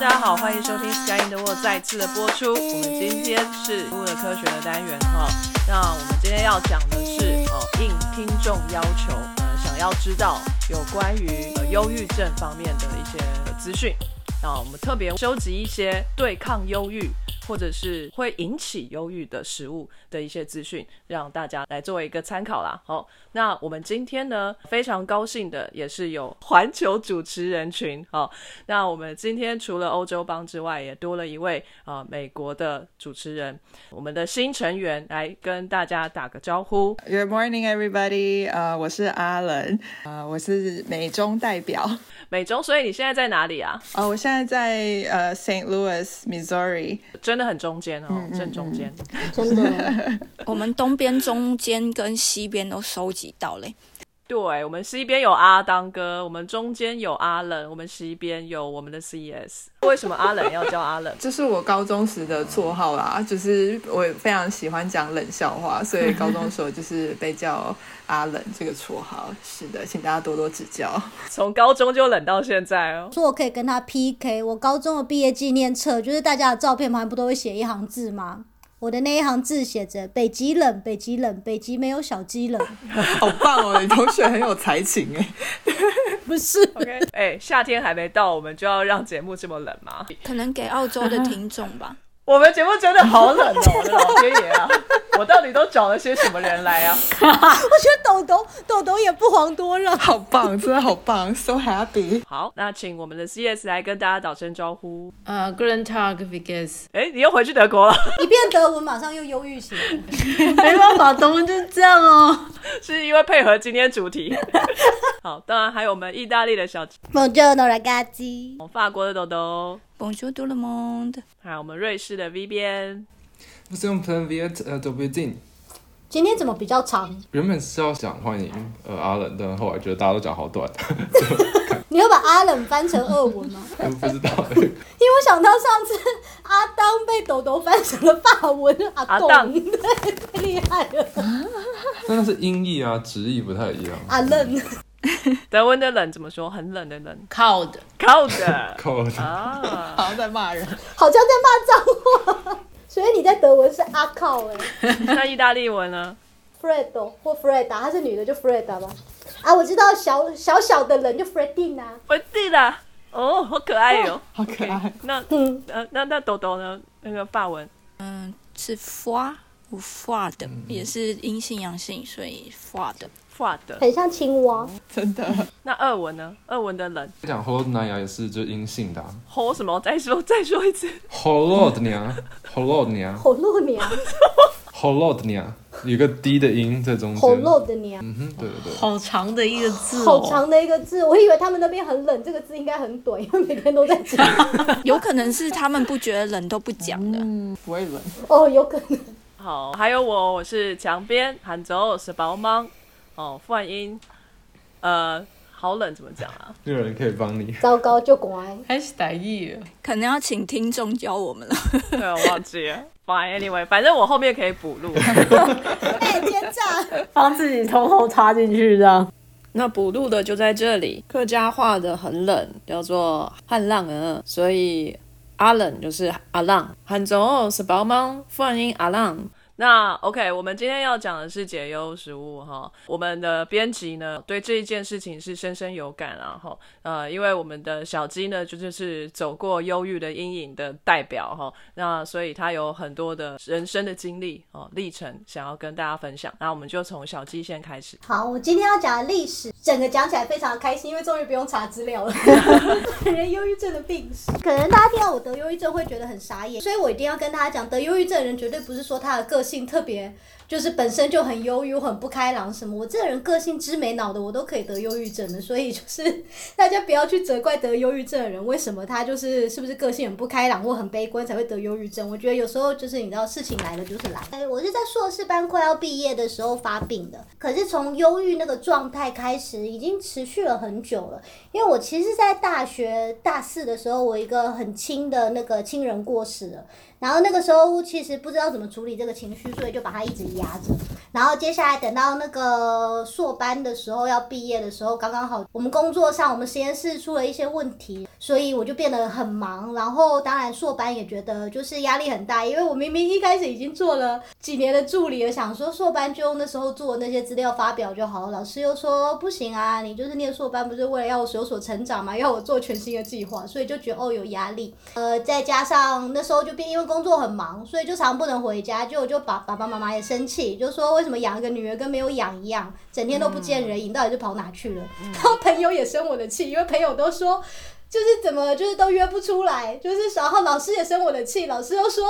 大家好，欢迎收听《Sky in the World》再次的播出。我们今天是物的科学的单元哈。那我们今天要讲的是哦，应听众要求，呃，想要知道有关于呃忧郁症方面的一些资讯。那我们特别收集一些对抗忧郁。或者是会引起忧郁的食物的一些资讯，让大家来作为一个参考啦。好，那我们今天呢非常高兴的也是有环球主持人群。好，那我们今天除了欧洲帮之外，也多了一位啊美国的主持人，我们的新成员来跟大家打个招呼。Good morning, everybody。呃，我是阿伦，呃，我是美中代表。美中，所以你现在在哪里啊？哦，我现在在呃 Saint Louis, Missouri，真的很中间哦，正中间，真的。我们东边、中间跟西边都收集到嘞。对，我们西边有阿当哥，我们中间有阿冷，我们西边有我们的 CS。为什么阿冷要叫阿冷？这是我高中时的绰号啦，就是我非常喜欢讲冷笑话，所以高中的时候就是被叫阿冷这个绰号。是的，请大家多多指教。从高中就冷到现在哦。说我可以跟他 PK，我高中的毕业纪念册就是大家的照片旁边不都会写一行字吗？我的那一行字写着“北极冷，北极冷，北极没有小鸡冷”，好棒哦！你同学很有才情哎，不是？OK，哎，夏天还没到，我们就要让节目这么冷吗？可能给澳洲的听众吧。我们节目真的好冷哦，我的老天爷啊！我到底都找了些什么人来啊？我觉得豆豆豆豆也不遑多让，好棒，真的好棒，so happy。好，那请我们的 CS 来跟大家打声招呼。呃，Guten Tag，Vigas。哎，你又回去德国了？一变德文，马上又忧郁起来。没办法，德文就是这样哦。是因为配合今天主题。好，当然还有我们意大利的小鸡。Bonjour, ragazzi。法国的豆豆。Bonjour, tout le monde。还有我们瑞士的 V 边。我是用 Plan V 呃 W 进。今天怎么比较长？原本是要讲欢迎呃阿冷，但后来觉得大家都讲好短。你要把阿冷翻成俄文吗？我不知道。因为我想到上次阿当被豆豆翻成了法文阿当，对，太厉害了。真的是音译啊，直译不太一样。阿冷。德文的冷怎么说？很冷的冷。Cold，cold，cold 啊！好像在骂人，好像在骂脏话。所以你在德文是阿靠哎。那意大利文呢？Fredo 或 Freda，她是女的就 Freda 吧。啊，我知道小小小的人就 Fredina。Fredina，哦，好可爱哟，好可爱。那嗯呃那那豆豆呢？那个法文，嗯，是 fa 无 fa 的，也是阴性阳性，所以 fa 的。画的很像青蛙，真的。那二文呢？二文的人讲 Holodnia 也是就阴性的。Hol 什么？再说再说一次。Holodnia，Holodnia，Holodnia，有个低的音在中间。Holodnia，嗯哼，对对对。好长的一个字好长的一个字，我以为他们那边很冷，这个字应该很短，因 为每天都在讲。有可能是他们不觉得冷都不讲的，嗯不会冷。哦，有可能。好，还有我，我是墙边杭州是宝芒。哦，泛音，呃，好冷，怎么讲啊？没有人可以帮你。糟糕，就乖。开始打意了，可能要请听众教我们了。对，我忘记了。Fine，anyway，反正我后面可以补录。哎，奸诈！帮自己偷偷插进去这样。那补录的就在这里。客家话的很冷，叫做汉浪儿，所以阿冷就是阿浪。汉中是宝芒，发音阿浪。那 OK，我们今天要讲的是解忧食物哈。我们的编辑呢，对这一件事情是深深有感啊哈。呃，因为我们的小鸡呢，就就是走过忧郁的阴影的代表哈。那所以他有很多的人生的经历哦历程，想要跟大家分享。那我们就从小鸡先开始。好，我今天要讲的历史，整个讲起来非常的开心，因为终于不用查资料了。人忧郁症的病史，可能大家听到我得忧郁症会觉得很傻眼，所以我一定要跟大家讲，得忧郁症的人绝对不是说他的个性。性特别。就是本身就很忧郁、很不开朗什么，我这个人个性之没脑的，我都可以得忧郁症的，所以就是 大家不要去责怪得忧郁症的人，为什么他就是是不是个性很不开朗或很悲观才会得忧郁症？我觉得有时候就是你知道事情来了就是来。哎，我是在硕士班快要毕业的时候发病的，可是从忧郁那个状态开始，已经持续了很久了。因为我其实，在大学大四的时候，我一个很亲的那个亲人过世了，然后那个时候其实不知道怎么处理这个情绪。所以就把它一直压着。然后接下来等到那个硕班的时候要毕业的时候，刚刚好我们工作上我们实验室出了一些问题，所以我就变得很忙。然后当然硕班也觉得就是压力很大，因为我明明一开始已经做了几年的助理了，想说硕班就用那时候做的那些资料发表就好了。老师又说不行啊，你就是念硕班不是为了要我有所成长嘛，要我做全新的计划，所以就觉得哦有压力。呃，再加上那时候就变因为工作很忙，所以就常不能回家，就就把爸爸妈妈也生气，就说为什么养一个女儿跟没有养一样，整天都不见人影，到底是跑哪去了？然后朋友也生我的气，因为朋友都说。就是怎么就是都约不出来，就是然后老师也生我的气，老师又说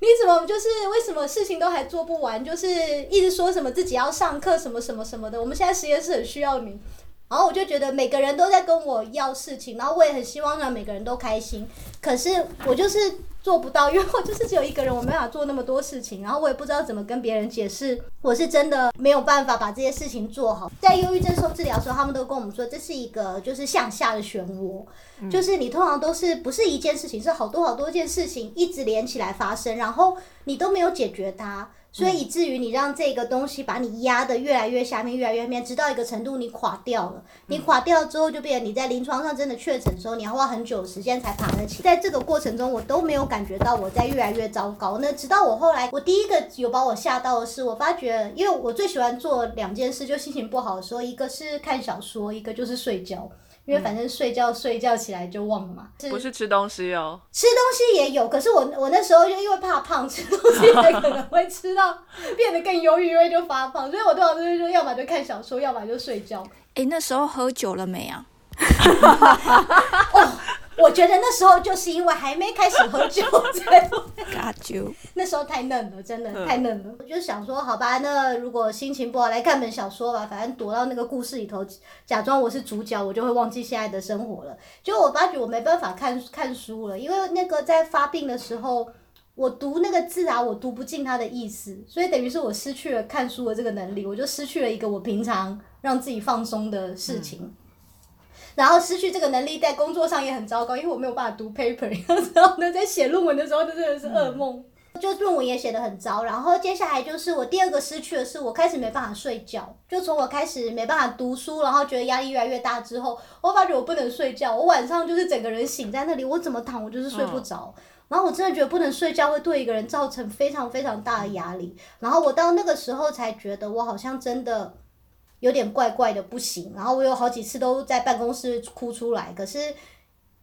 你怎么就是为什么事情都还做不完，就是一直说什么自己要上课什么什么什么的，我们现在实验室很需要你。然后我就觉得每个人都在跟我要事情，然后我也很希望让每个人都开心，可是我就是做不到，因为我就是只有一个人，我没法做那么多事情，然后我也不知道怎么跟别人解释，我是真的没有办法把这些事情做好。在忧郁症受治疗的时候，他们都跟我们说，这是一个就是向下的漩涡，就是你通常都是不是一件事情，是好多好多件事情一直连起来发生，然后你都没有解决它。所以以至于你让这个东西把你压得越来越下面，越来越面，直到一个程度你垮掉了。你垮掉之后，就变成你在临床上真的确诊的时候，你要花很久时间才爬得起。在这个过程中，我都没有感觉到我在越来越糟糕。那直到我后来，我第一个有把我吓到的是，我发觉，因为我最喜欢做两件事，就心情不好的时候，一个是看小说，一个就是睡觉。因为反正睡觉睡觉起来就忘了嘛，不是吃东西哦，吃东西也有，可是我我那时候就因为怕胖，吃东西也可能会吃到变得更忧郁，因为就发胖，所以我通常就是说，要么就看小说，要么就睡觉。哎，那时候喝酒了没啊？哦，我觉得那时候就是因为还没开始喝酒，才喝酒。那时候太嫩了，真的太嫩了。我就想说，好吧，那如果心情不好，来看本小说吧，反正躲到那个故事里头，假装我是主角，我就会忘记现在的生活了。就我发觉我没办法看看书了，因为那个在发病的时候，我读那个字啊，我读不进它的意思，所以等于是我失去了看书的这个能力，我就失去了一个我平常让自己放松的事情。然后失去这个能力，在工作上也很糟糕，因为我没有办法读 paper，然后呢，在写论文的时候，真的是噩梦，就论文也写得很糟。然后接下来就是我第二个失去的是，我开始没办法睡觉。就从我开始没办法读书，然后觉得压力越来越大之后，我发觉我不能睡觉，我晚上就是整个人醒在那里，我怎么躺我就是睡不着。然后我真的觉得不能睡觉会对一个人造成非常非常大的压力。然后我到那个时候才觉得，我好像真的。有点怪怪的，不行。然后我有好几次都在办公室哭出来，可是。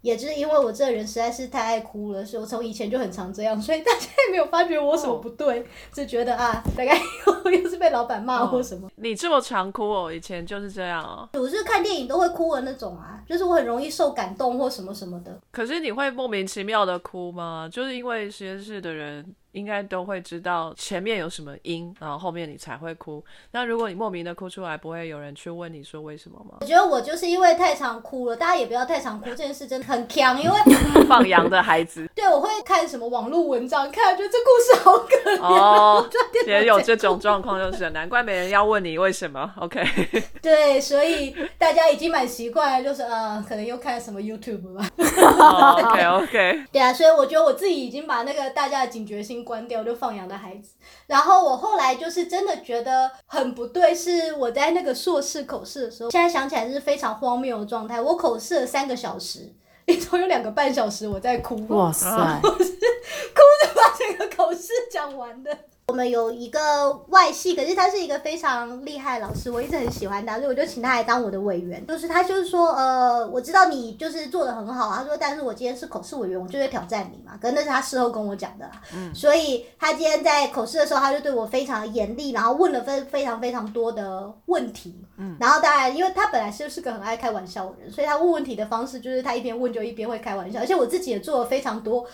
也就是因为我这个人实在是太爱哭了，所以我从以前就很常这样，所以大家也没有发觉我什么不对，就觉得啊，大概又 又是被老板骂或什么。你这么常哭哦，以前就是这样哦。我是看电影都会哭的那种啊，就是我很容易受感动或什么什么的。可是你会莫名其妙的哭吗？就是因为实验室的人应该都会知道前面有什么因，然后后面你才会哭。那如果你莫名的哭出来，不会有人去问你说为什么吗？我觉得我就是因为太常哭了，大家也不要太常哭，这件事真的很。强，因为 放羊的孩子。对，我会看什么网络文章，看觉得这故事好可怜哦。也有这种状况，就是难怪没人要问你为什么。OK。对，所以大家已经蛮习惯，就是呃，可能又看什么 YouTube 吧。OK OK。对啊，所以我觉得我自己已经把那个大家的警觉心关掉，就放羊的孩子。然后我后来就是真的觉得很不对，是我在那个硕士口试的时候，现在想起来是非常荒谬的状态。我口试了三个小时。里头有两个半小时，我在哭，哇塞，哭着把整个口试讲完的。我们有一个外系，可是他是一个非常厉害的老师，我一直很喜欢他，所以我就请他来当我的委员。就是他就是说，呃，我知道你就是做的很好，他说，但是我今天是口试委员，我就会挑战你嘛。可那是他事后跟我讲的啦。嗯。所以他今天在口试的时候，他就对我非常严厉，然后问了非非常非常多的问题。嗯。然后当然，因为他本来就是个很爱开玩笑的人，所以他问问题的方式就是他一边问就一边会开玩笑，而且我自己也做了非常多。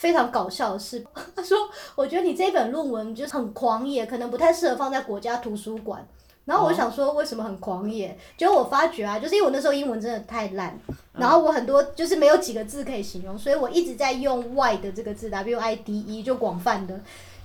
非常搞笑的事，他说：“我觉得你这本论文就是很狂野，可能不太适合放在国家图书馆。”然后我想说，为什么很狂野？结果我发觉啊，就是因为我那时候英文真的太烂，然后我很多就是没有几个字可以形容，所以我一直在用 wide 这个字，W I D E 就广泛的。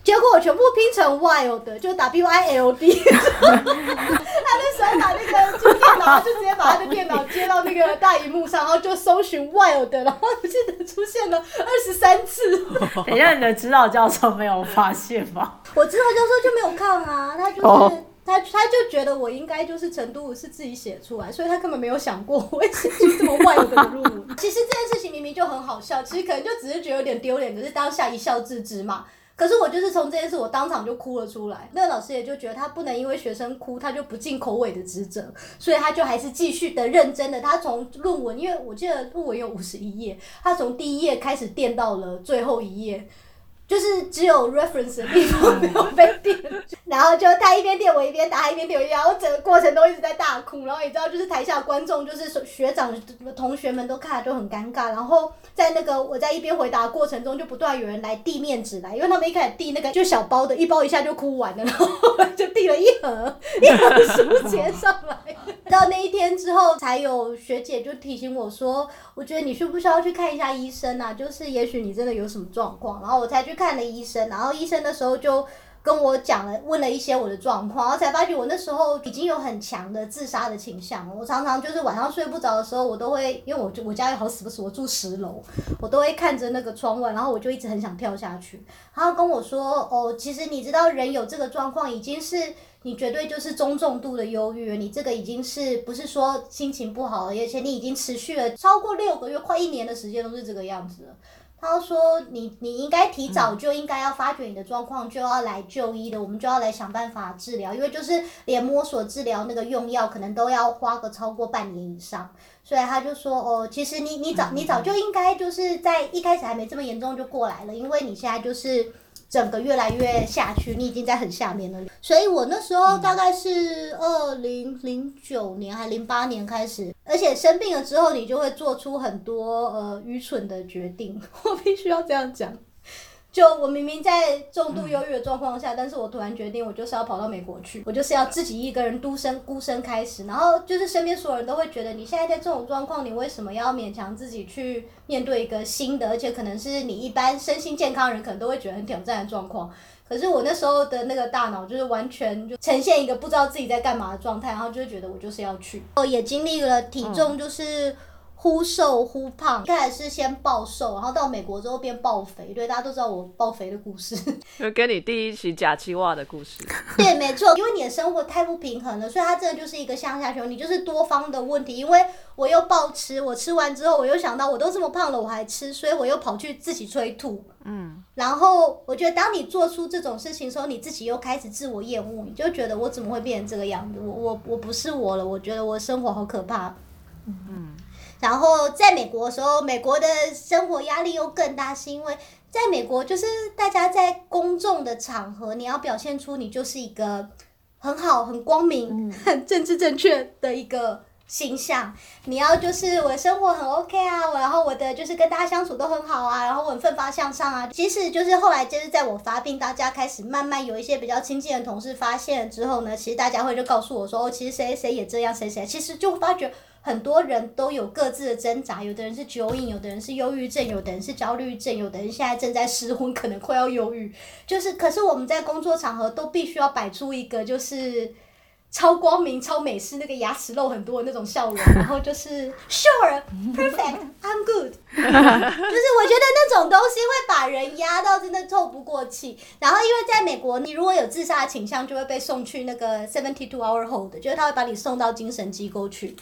结果我全部拼成 wild，就 W I L D。他那时候把那个今天然后就直接把他的电脑接到那个大荧幕上，然后就搜寻 wild，然后我记得出现了二十三次。等一下，你的指导教授没有发现吗？我指导教授就没有看啊，他就是。哦他他就觉得我应该就是程度是自己写出来，所以他根本没有想过我会写出这么外的论文。其实这件事情明明就很好笑，其实可能就只是觉得有点丢脸，可是当下一笑置之嘛。可是我就是从这件事，我当场就哭了出来。那个老师也就觉得他不能因为学生哭，他就不尽口尾的职责，所以他就还是继续的认真的。他从论文，因为我记得论文有五十一页，他从第一页开始垫到了最后一页。就是只有 reference 的地方 没有被电，然后就他一边电我一边打，他一边电我一边打，我整个过程都一直在大哭。然后你知道，就是台下观众，就是学长同学们都看了就很尴尬。然后在那个我在一边回答的过程中，就不断有人来递面纸来，因为他们一开始递那个就小包的，一包一下就哭完了，然后就递了一盒一盒书签上来。到那一天之后，才有学姐就提醒我说，我觉得你需不需要去看一下医生啊？就是也许你真的有什么状况，然后我才去。看了医生，然后医生的时候就跟我讲了，问了一些我的状况，然后才发觉我那时候已经有很强的自杀的倾向。我常常就是晚上睡不着的时候，我都会因为我我家好死不死，我住十楼，我都会看着那个窗外，然后我就一直很想跳下去。他跟我说：“哦，其实你知道，人有这个状况，已经是你绝对就是中重度的忧郁，你这个已经是不是说心情不好了，而且你已经持续了超过六个月，快一年的时间都是这个样子了。”他说：“你你应该提早就应该要发觉你的状况，就要来就医的，我们就要来想办法治疗，因为就是连摸索治疗那个用药，可能都要花个超过半年以上。所以他就说：哦，其实你你早你早就应该就是在一开始还没这么严重就过来了，因为你现在就是。”整个越来越下去，你已经在很下面了。所以我那时候大概是二零零九年还零八年开始，而且生病了之后，你就会做出很多呃愚蠢的决定。我必须要这样讲。就我明明在重度忧郁的状况下，但是我突然决定，我就是要跑到美国去，我就是要自己一个人独身孤身开始。然后就是身边所有人都会觉得，你现在在这种状况，你为什么要勉强自己去面对一个新的，而且可能是你一般身心健康人可能都会觉得很挑战的状况。可是我那时候的那个大脑就是完全就呈现一个不知道自己在干嘛的状态，然后就会觉得我就是要去。我也经历了体重就是。忽瘦忽胖，一开始是先暴瘦，然后到美国之后变暴肥。对，大家都知道我暴肥的故事，就跟你第一期假期袜的故事。对，没错，因为你的生活太不平衡了，所以它真的就是一个向下球。你就是多方的问题，因为我又暴吃，我吃完之后我又想到我都这么胖了，我还吃，所以我又跑去自己催吐。嗯，然后我觉得当你做出这种事情的时候，你自己又开始自我厌恶，你就觉得我怎么会变成这个样子？我我我不是我了，我觉得我生活好可怕。嗯。然后在美国的时候，美国的生活压力又更大，是因为在美国就是大家在公众的场合，你要表现出你就是一个很好、很光明、很 政治正确的一个形象。你要就是我的生活很 OK 啊，我然后我的就是跟大家相处都很好啊，然后我很奋发向上啊。即使就是后来就是在我发病，大家开始慢慢有一些比较亲近的同事发现之后呢，其实大家会就告诉我说，哦，其实谁谁也这样，谁谁其实就发觉。很多人都有各自的挣扎，有的人是酒瘾，有的人是忧郁症，有的人是焦虑症，有的人现在正在失婚，可能快要忧郁。就是，可是我们在工作场合都必须要摆出一个就是超光明、超美式那个牙齿露很多的那种笑容，然后就是 sure perfect I'm good，就是我觉得那种东西会把人压到真的透不过气。然后因为在美国，你如果有自杀的倾向，就会被送去那个 seventy two hour hold，就是他会把你送到精神机构去。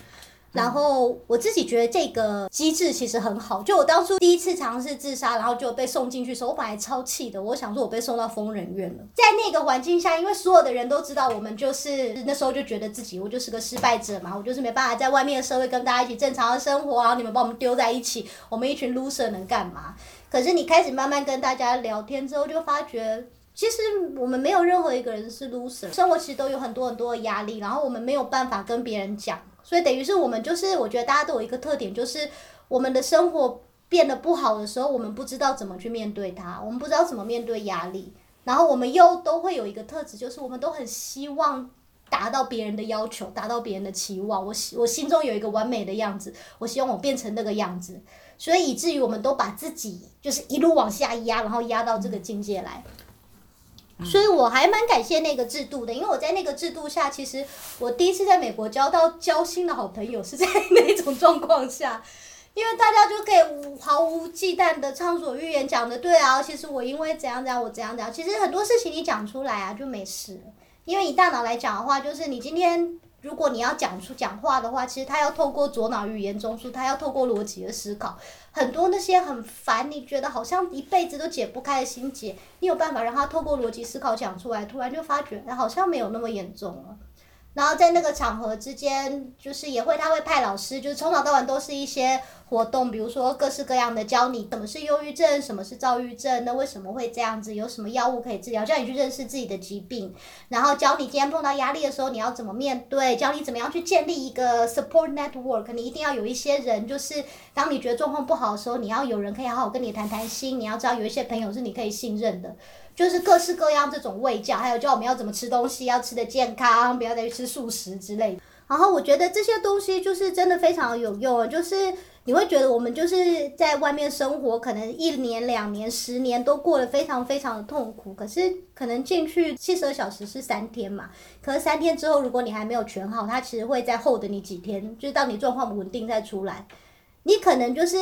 然后我自己觉得这个机制其实很好。就我当初第一次尝试自杀，然后就被送进去的时候，我本来超气的。我想说，我被送到疯人院了。在那个环境下，因为所有的人都知道我们就是那时候就觉得自己我就是个失败者嘛，我就是没办法在外面的社会跟大家一起正常的生活。然后你们把我们丢在一起，我们一群 loser 能干嘛？可是你开始慢慢跟大家聊天之后，就发觉其实我们没有任何一个人是 loser，生活其实都有很多很多的压力，然后我们没有办法跟别人讲。所以等于是我们就是，我觉得大家都有一个特点，就是我们的生活变得不好的时候，我们不知道怎么去面对它，我们不知道怎么面对压力，然后我们又都会有一个特质，就是我们都很希望达到别人的要求，达到别人的期望。我我心中有一个完美的样子，我希望我变成那个样子，所以以至于我们都把自己就是一路往下压，然后压到这个境界来。所以我还蛮感谢那个制度的，因为我在那个制度下，其实我第一次在美国交到交心的好朋友是在那种状况下，因为大家就可以无毫无忌惮的畅所欲言，讲的对啊，其实我因为怎样怎样，我怎样怎样，其实很多事情你讲出来啊就没事，因为以大脑来讲的话，就是你今天。如果你要讲出讲话的话，其实他要透过左脑语言中枢，他要透过逻辑的思考，很多那些很烦，你觉得好像一辈子都解不开的心结，你有办法让他透过逻辑思考讲出来，突然就发觉，好像没有那么严重了。然后在那个场合之间，就是也会他会派老师，就是从早到晚都是一些。活动，比如说各式各样的教你什么是忧郁症，什么是躁郁症，那为什么会这样子？有什么药物可以治疗？叫你去认识自己的疾病，然后教你今天碰到压力的时候你要怎么面对，教你怎么样去建立一个 support network。你一定要有一些人，就是当你觉得状况不好的时候，你要有人可以好好跟你谈谈心。你要知道有一些朋友是你可以信任的，就是各式各样这种喂教，还有教我们要怎么吃东西，要吃的健康，不要再去吃素食之类的。然后我觉得这些东西就是真的非常有用，就是。你会觉得我们就是在外面生活，可能一年、两年、十年都过得非常非常的痛苦。可是可能进去七十二小时是三天嘛，可是三天之后，如果你还没有全好，它其实会再后的你几天，就是当你状况稳定再出来，你可能就是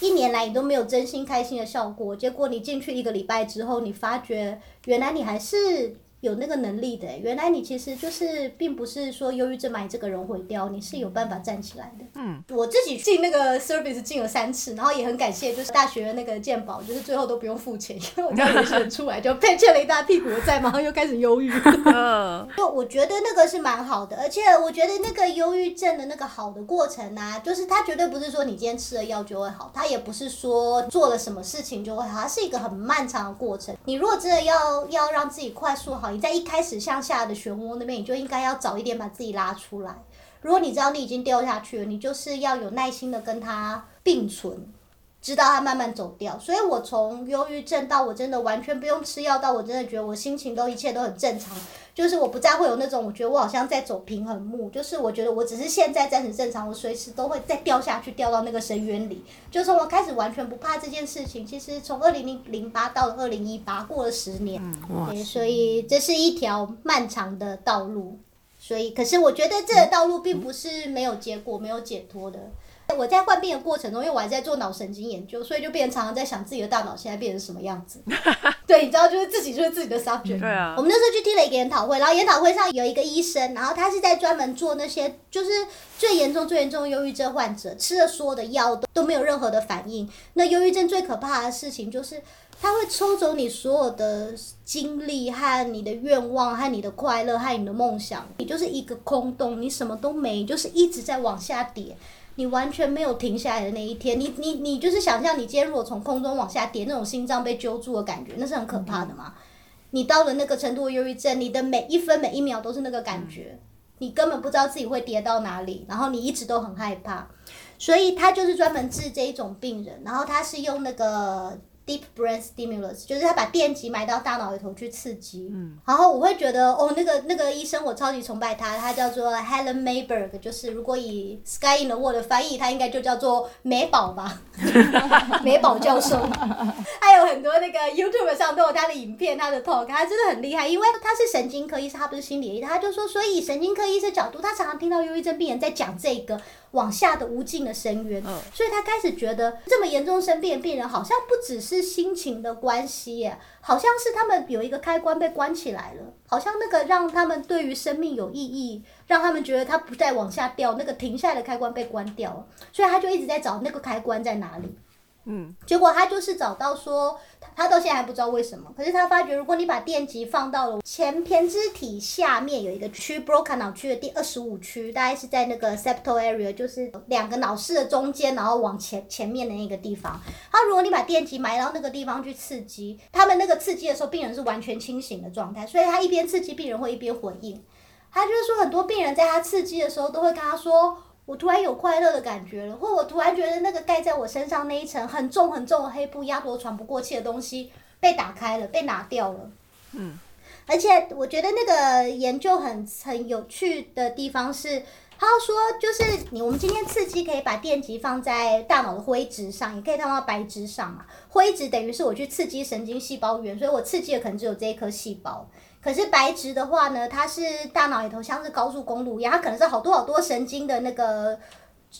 一年来你都没有真心开心的效果。结果你进去一个礼拜之后，你发觉原来你还是。有那个能力的，原来你其实就是并不是说忧郁症把你这个人毁掉，你是有办法站起来的。嗯，我自己进那个 service 进了三次，然后也很感谢，就是大学那个健保，就是最后都不用付钱，因为我 家有些人出来就被欠了一大屁股的债，马上又开始忧郁。嗯，就我觉得那个是蛮好的，而且我觉得那个忧郁症的那个好的过程啊，就是它绝对不是说你今天吃了药就会好，它也不是说做了什么事情就会好，它是一个很漫长的过程。你如果真的要要让自己快速好。你在一开始向下的漩涡那边，你就应该要早一点把自己拉出来。如果你知道你已经掉下去了，你就是要有耐心的跟他并存，直到它慢慢走掉。所以我从忧郁症到我真的完全不用吃药，到我真的觉得我心情都一切都很正常。就是我不再会有那种，我觉得我好像在走平衡木，就是我觉得我只是现在暂时正常，我随时都会再掉下去，掉到那个深渊里。就从我开始完全不怕这件事情，其实从二零零零八到了二零一八，过了十年，对，所以这是一条漫长的道路。所以，可是我觉得这个道路并不是没有结果、没有解脱的。我在患病的过程中，因为我还在做脑神经研究，所以就变成常常在想自己的大脑现在变成什么样子。对，你知道，就是自己就是自己的 subject。对啊。我们那时候去听了一个研讨会，然后研讨会上有一个医生，然后他是在专门做那些就是最严重、最严重的忧郁症患者，吃了所有的药都都没有任何的反应。那忧郁症最可怕的事情就是，他会抽走你所有的精力和你的愿望和你的快乐和你的梦想，你就是一个空洞，你什么都没，就是一直在往下跌。你完全没有停下来的那一天，你你你就是想象你今天如果从空中往下跌，那种心脏被揪住的感觉，那是很可怕的嘛。你到了那个程度的忧郁症，你的每一分每一秒都是那个感觉，你根本不知道自己会跌到哪里，然后你一直都很害怕，所以他就是专门治这一种病人，然后他是用那个。Deep brain stimulus 就是他把电极埋到大脑里头去刺激，然后我会觉得哦，那个那个医生我超级崇拜他，他叫做 Helen Mayberg，就是如果以 Sky in the World 的翻译，他应该就叫做美宝吧，美宝教授。还有很多那个 YouTube 上都有他的影片，他的 talk，他真的很厉害，因为他是神经科医生，他不是心理医生，他就说，所以神经科医生角度，他常常听到忧郁症病人在讲这个。往下的无尽的深渊，所以他开始觉得这么严重生病的病人好像不只是心情的关系耶，好像是他们有一个开关被关起来了，好像那个让他们对于生命有意义，让他们觉得他不再往下掉，那个停下来的开关被关掉了，所以他就一直在找那个开关在哪里。嗯，结果他就是找到说，他到现在还不知道为什么，可是他发觉，如果你把电极放到了前胼肢体下面有一个区，Broca 脑区的第二十五区，大概是在那个 septal area，就是两个脑室的中间，然后往前前面的那个地方。他如果你把电极埋到那个地方去刺激，他们那个刺激的时候，病人是完全清醒的状态，所以他一边刺激，病人会一边回应。他就是说，很多病人在他刺激的时候，都会跟他说。我突然有快乐的感觉了，或我突然觉得那个盖在我身上那一层很重很重的黑布，压得我喘不过气的东西被打开了，被拿掉了。嗯，而且我觉得那个研究很很有趣的地方是，他说，就是你，我们今天刺激可以把电极放在大脑的灰质上，也可以放到白质上嘛。灰质等于是我去刺激神经细胞源，所以我刺激的可能只有这一颗细胞。可是白质的话呢，它是大脑里头像是高速公路一样，它可能是好多好多神经的那个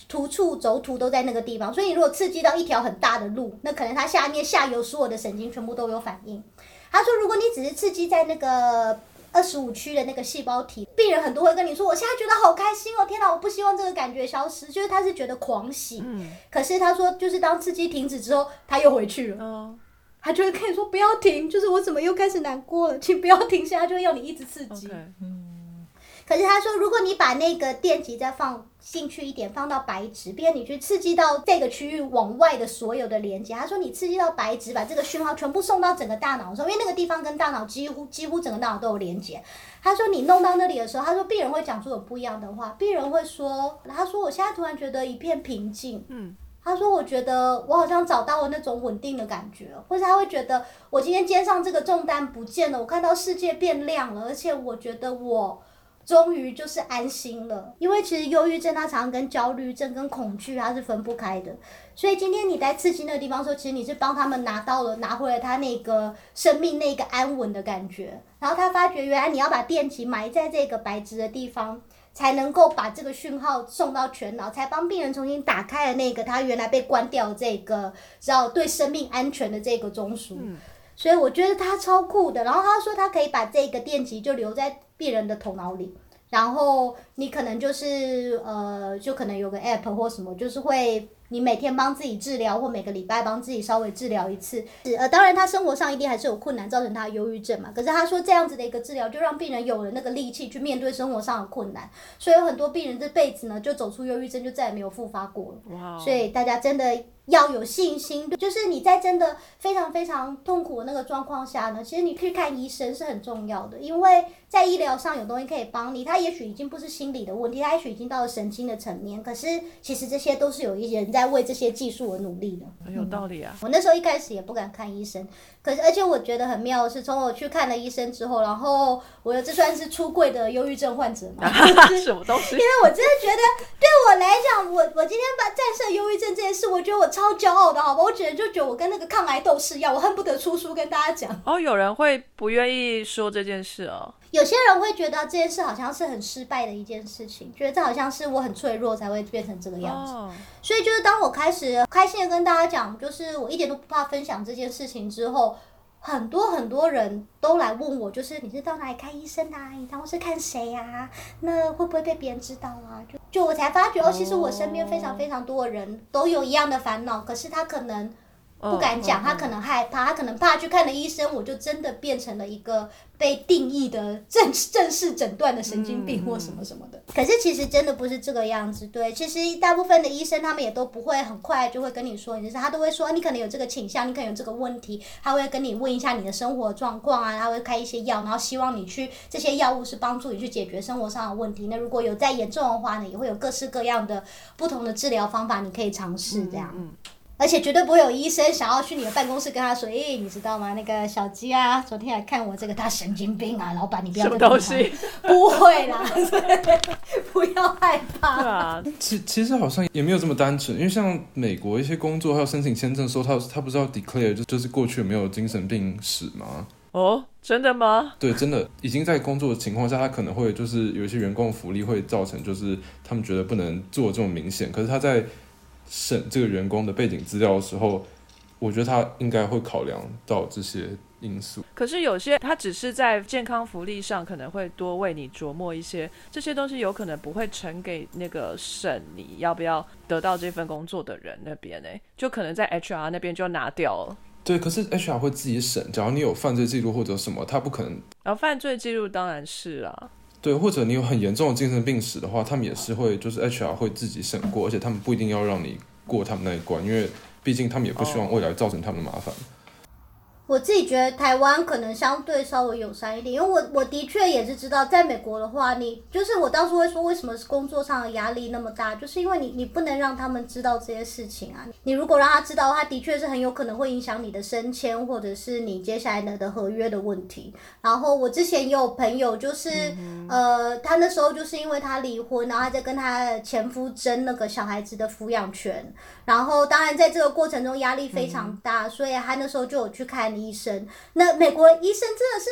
突触轴突都在那个地方。所以你如果刺激到一条很大的路，那可能它下面下游所有的神经全部都有反应。他说，如果你只是刺激在那个。二十五区的那个细胞体，病人很多会跟你说，我现在觉得好开心哦，天哪，我不希望这个感觉消失，就是他是觉得狂喜。嗯。可是他说，就是当刺激停止之后，他又回去了。哦。他就会跟你说不要停，就是我怎么又开始难过了，请不要停下，他就会要你一直刺激。嗯。可是他说，如果你把那个电极再放进去一点，放到白纸边你去刺激到这个区域往外的所有的连接，他说你刺激到白纸，把这个讯号全部送到整个大脑上，因为那个地方跟大脑几乎几乎整个大脑都有连接。他说你弄到那里的时候，他说病人会讲出有不一样的话，病人会说，他说我现在突然觉得一片平静。嗯。他说我觉得我好像找到了那种稳定的感觉，或者他会觉得我今天肩上这个重担不见了，我看到世界变亮了，而且我觉得我。终于就是安心了，因为其实忧郁症它常常跟焦虑症、跟恐惧它是分不开的。所以今天你在刺激那个地方说，其实你是帮他们拿到了、拿回了他那个生命那个安稳的感觉。然后他发觉原来你要把电极埋在这个白质的地方，才能够把这个讯号送到全脑，才帮病人重新打开了那个他原来被关掉这个，知道对生命安全的这个中枢。所以我觉得他超酷的。然后他说他可以把这个电极就留在。病人的头脑里，然后你可能就是呃，就可能有个 app 或什么，就是会你每天帮自己治疗，或每个礼拜帮自己稍微治疗一次。呃，当然他生活上一定还是有困难，造成他忧郁症嘛。可是他说这样子的一个治疗，就让病人有了那个力气去面对生活上的困难。所以有很多病人这辈子呢，就走出忧郁症，就再也没有复发过了。哇！所以大家真的。要有信心，就是你在真的非常非常痛苦的那个状况下呢，其实你去看医生是很重要的，因为在医疗上有东西可以帮你。他也许已经不是心理的问题，他也许已经到了神经的层面。可是其实这些都是有一些人在为这些技术而努力的，很有道理啊。我那时候一开始也不敢看医生，可是而且我觉得很妙的是，从我去看了医生之后，然后我这算是出柜的忧郁症患者嘛？什么东西？因为我真的觉得对我来讲，我我今天把战胜忧郁症这件事，我觉得我。超骄傲的，好吧？我觉得就觉得我跟那个抗癌斗士一样，我恨不得出书跟大家讲。哦，有人会不愿意说这件事哦。有些人会觉得这件事好像是很失败的一件事情，觉得这好像是我很脆弱才会变成这个样子。所以就是当我开始开心的跟大家讲，就是我一点都不怕分享这件事情之后。很多很多人都来问我，就是你是到哪里看医生啊？你当时看谁呀？那会不会被别人知道啊？就就我才发觉，哦，其实我身边非常非常多的人都有一样的烦恼，可是他可能。不敢讲，他可能害怕，他可能怕去看了医生，我就真的变成了一个被定义的正正式诊断的神经病或什么什么的。可是其实真的不是这个样子，对，其实大部分的医生他们也都不会很快就会跟你说，你是他都会说你可能有这个倾向，你可能有这个问题，他会跟你问一下你的生活状况啊，他会开一些药，然后希望你去这些药物是帮助你去解决生活上的问题。那如果有再严重的话呢，也会有各式各样的不同的治疗方法，你可以尝试这样。而且绝对不会有医生想要去你的办公室跟他说：“诶，你知道吗？那个小鸡啊，昨天来看我这个，他神经病啊！老板，你不要跟他。” 不会啦，不要害怕。对啊，其其实好像也没有这么单纯，因为像美国一些工作，要申请签证的时候，他他不是要 declare 就就是过去有没有精神病史吗？哦，真的吗？对，真的已经在工作的情况下，他可能会就是有一些员工福利会造成，就是他们觉得不能做这么明显，可是他在。审这个员工的背景资料的时候，我觉得他应该会考量到这些因素。可是有些他只是在健康福利上可能会多为你琢磨一些，这些东西有可能不会呈给那个审你要不要得到这份工作的人那边呢，就可能在 HR 那边就拿掉了。对，可是 HR 会自己审，假如你有犯罪记录或者什么，他不可能。然后犯罪记录当然是啊。对，或者你有很严重的精神病史的话，他们也是会，就是 HR 会自己审过，而且他们不一定要让你过他们那一关，因为毕竟他们也不希望未来造成他们的麻烦。我自己觉得台湾可能相对稍微友善一点，因为我我的确也是知道，在美国的话，你就是我当初会说为什么是工作上的压力那么大，就是因为你你不能让他们知道这些事情啊。你如果让他知道，他的确是很有可能会影响你的升迁，或者是你接下来的的合约的问题。然后我之前也有朋友，就是、呃，他那时候就是因为他离婚，然后他在跟他的前夫争那个小孩子的抚养权，然后当然在这个过程中压力非常大，所以他那时候就有去看医生。那美国医生真的是，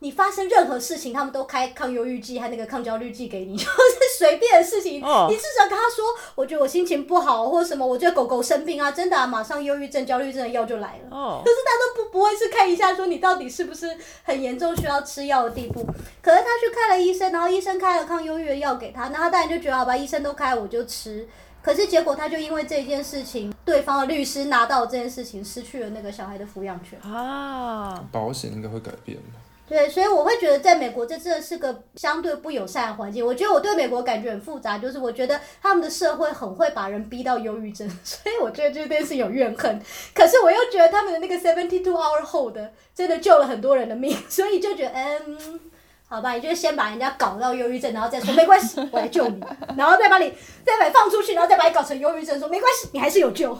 你发生任何事情，他们都开抗忧郁剂和那个抗焦虑剂给你，就是随便的事情，哦你至少跟他说，我觉得我心情不好，或者什么，我觉得狗狗生病啊，真的啊，马上忧郁症、焦虑症的药就来了。哦可，是他都不不会是看一下说你到底是不是很严重需要吃药的地步。可是他去看了医生，然后医生开了抗忧郁的药给他，那他当然就觉得好吧，医生都开我就吃。可是结果他就因为这件事情，对方的律师拿到这件事情，失去了那个小孩的抚养权。啊，保险应该会改变吧。对，所以我会觉得在美国这真的是个相对不友善的环境。我觉得我对美国感觉很复杂，就是我觉得他们的社会很会把人逼到忧郁症，所以我觉得这件事有怨恨。可是我又觉得他们的那个 seventy two hour hold 真的救了很多人的命，所以就觉得嗯。好吧，你就先把人家搞到忧郁症，然后再说没关系，我来救你，然后再把你再把你放出去，然后再把你搞成忧郁症，说没关系，你还是有救。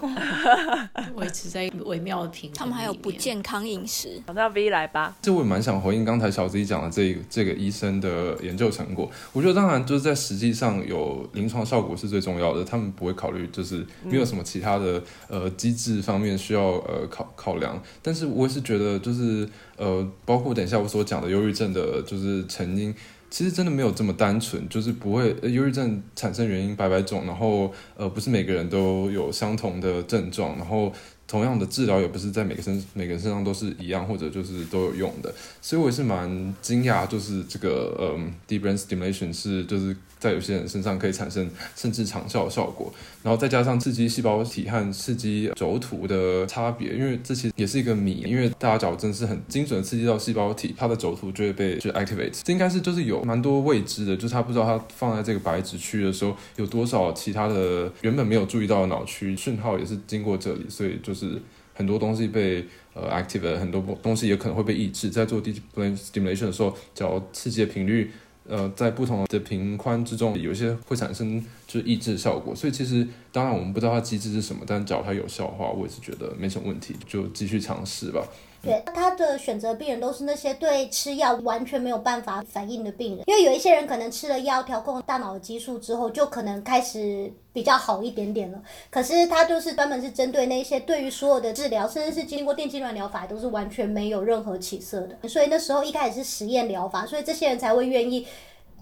维持在一个微妙的平衡。他们还有不。健康饮食，好那 V 来吧。这我也蛮想回应刚才小 Z 讲的这个这个医生的研究成果。我觉得当然就是在实际上有临床效果是最重要的，他们不会考虑就是没有什么其他的呃机制方面需要呃考考量。但是我也是觉得就是呃，包括等一下我所讲的忧郁症的，就是成因。其实真的没有这么单纯，就是不会忧郁症产生原因百百种，然后呃不是每个人都有相同的症状，然后同样的治疗也不是在每个身每个人身上都是一样，或者就是都有用的，所以我也是蛮惊讶，就是这个嗯 deep brain stimulation 是就是在有些人身上可以产生甚至长效的效果，然后再加上刺激细胞体和刺激轴突的差别，因为这其实也是一个谜，因为大家假如真的是很精准刺激到细胞体，它的轴突就会被就 activate，这应该是就是有蛮多未知的，就是他不知道它放在这个白质区的时候有多少其他的原本没有注意到的脑区讯号也是经过这里，所以就是很多东西被呃 activate，很多东西也可能会被抑制，在做 deep brain stimulation 的时候，只要刺激的频率。呃，在不同的频宽之中，有些会产生就是抑制效果，所以其实当然我们不知道它机制是什么，但只要它有效的话，我也是觉得没什么问题，就继续尝试吧。对，他的选择病人都是那些对吃药完全没有办法反应的病人，因为有一些人可能吃了药调控大脑的激素之后，就可能开始比较好一点点了。可是他就是专门是针对那些对于所有的治疗，甚至是经过电痉挛疗法都是完全没有任何起色的。所以那时候一开始是实验疗法，所以这些人才会愿意。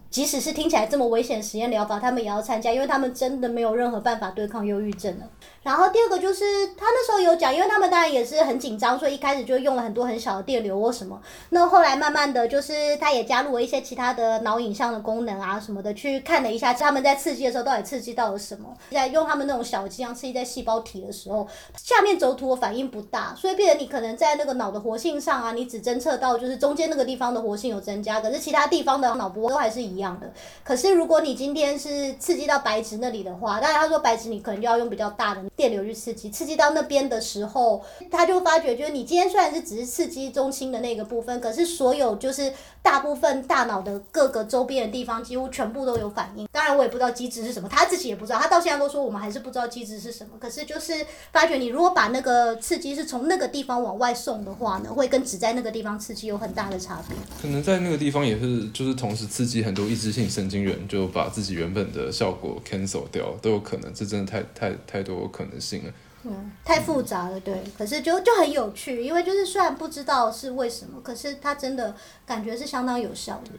即使是听起来这么危险的实验疗法，他们也要参加，因为他们真的没有任何办法对抗忧郁症了。然后第二个就是他那时候有讲，因为他们当然也是很紧张，所以一开始就用了很多很小的电流或什么。那后来慢慢的就是他也加入了一些其他的脑影像的功能啊什么的，去看了一下他们在刺激的时候到底刺激到了什么。在用他们那种小剂量刺激在细胞体的时候，下面轴突的反应不大，所以变得你可能在那个脑的活性上啊，你只侦测到就是中间那个地方的活性有增加，可是其他地方的脑波都还是一样的。可是如果你今天是刺激到白质那里的话，当然他说白质你可能就要用比较大的电流去刺激，刺激到那边的时候，他就发觉就是你今天虽然是只是刺激中心的那个部分，可是所有就是大部分大脑的各个周边的地方几乎全部都有反应。当然我也不知道机制是什么，他自己也不知道，他到现在都说我们还是不知道机制是什么。可是就是发觉你如果把那个刺激是从那个地方往外送的话呢，会跟只在那个地方刺激有很大的差别。可能在那个地方也是，就是同时刺激很多抑制性神经元，就把自己原本的效果 cancel 掉，都有可能。这真的太太太多可能性了。嗯，太复杂了，对。可是就就很有趣，因为就是虽然不知道是为什么，可是它真的感觉是相当有效的。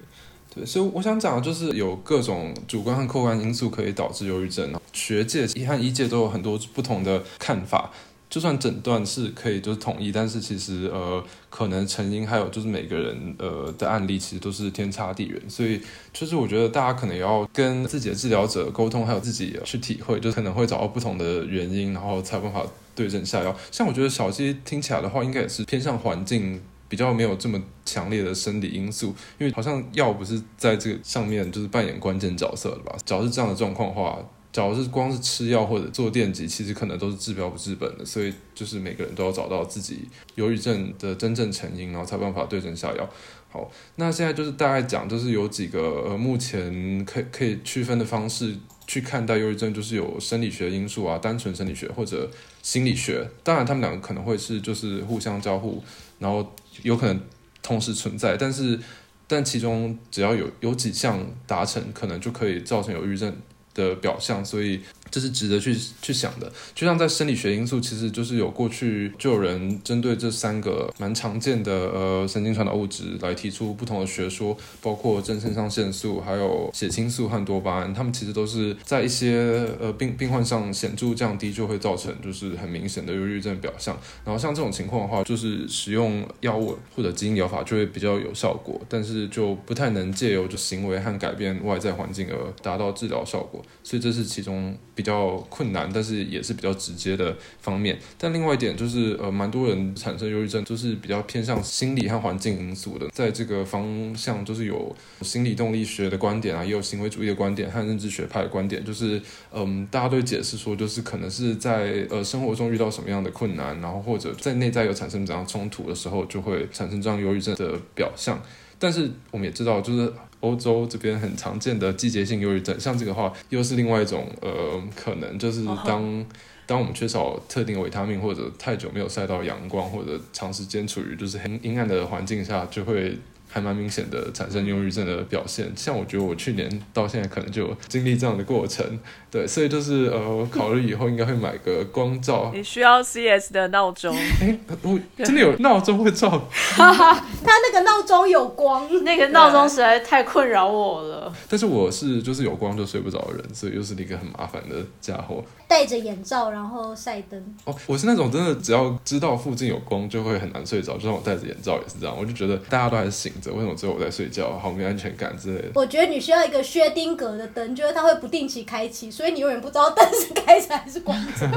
对，所以我想讲的就是有各种主观和客观因素可以导致忧郁症，学界和医界都有很多不同的看法。就算诊断是可以就是统一，但是其实呃可能成因还有就是每个人呃的案例其实都是天差地远，所以就是我觉得大家可能也要跟自己的治疗者沟通，还有自己去体会，就可能会找到不同的原因，然后才有办法对症下药。像我觉得小鸡听起来的话，应该也是偏向环境。比较没有这么强烈的生理因素，因为好像药不是在这个上面就是扮演关键角色的吧？只要是这样的状况的话，假如是光是吃药或者做电击，其实可能都是治标不治本的，所以就是每个人都要找到自己忧郁症的真正成因，然后才办法对症下药。好，那现在就是大概讲，就是有几个呃，目前可可以区分的方式去看待忧郁症，就是有生理学因素啊，单纯生理学或者心理学。当然，他们两个可能会是就是互相交互，然后有可能同时存在，但是但其中只要有有几项达成，可能就可以造成忧郁症的表象，所以。这是值得去去想的，就像在生理学因素，其实就是有过去就有人针对这三个蛮常见的呃神经传导物质来提出不同的学说，包括正肾上腺素、还有血清素和多巴胺，他们其实都是在一些呃病病患上显著降低，就会造成就是很明显的忧郁症表象。然后像这种情况的话，就是使用药物或者基因疗法就会比较有效果，但是就不太能借由就行为和改变外在环境而达到治疗效果，所以这是其中。比较困难，但是也是比较直接的方面。但另外一点就是，呃，蛮多人产生忧郁症，就是比较偏向心理和环境因素的。在这个方向，就是有心理动力学的观点啊，也有行为主义的观点和认知学派的观点。就是，嗯，大家都解释说，就是可能是在呃生活中遇到什么样的困难，然后或者在内在有产生怎样冲突的时候，就会产生这样忧郁症的表象。但是我们也知道，就是欧洲这边很常见的季节性忧郁症，像这个话，又是另外一种呃可能，就是当当我们缺少特定维他命，或者太久没有晒到阳光，或者长时间处于就是很阴暗的环境下，就会。还蛮明显的产生忧郁症的表现，像我觉得我去年到现在可能就经历这样的过程，对，所以就是呃，我考虑以后应该会买个光照。你需要 CS 的闹钟？哎，我真的有闹钟会照？哈 哈他那个闹钟有光，那个闹钟实在太困扰我了。但是我是就是有光就睡不着的人，所以又是一个很麻烦的家伙。戴着眼罩然后晒灯。哦，我是那种真的只要知道附近有光就会很难睡着，就算我戴着眼罩也是这样。我就觉得大家都还是醒。为什么只有我在睡觉？好没安全感之类的。我觉得你需要一个薛丁格的灯，就是它会不定期开启，所以你永远不知道灯是开着还是关着。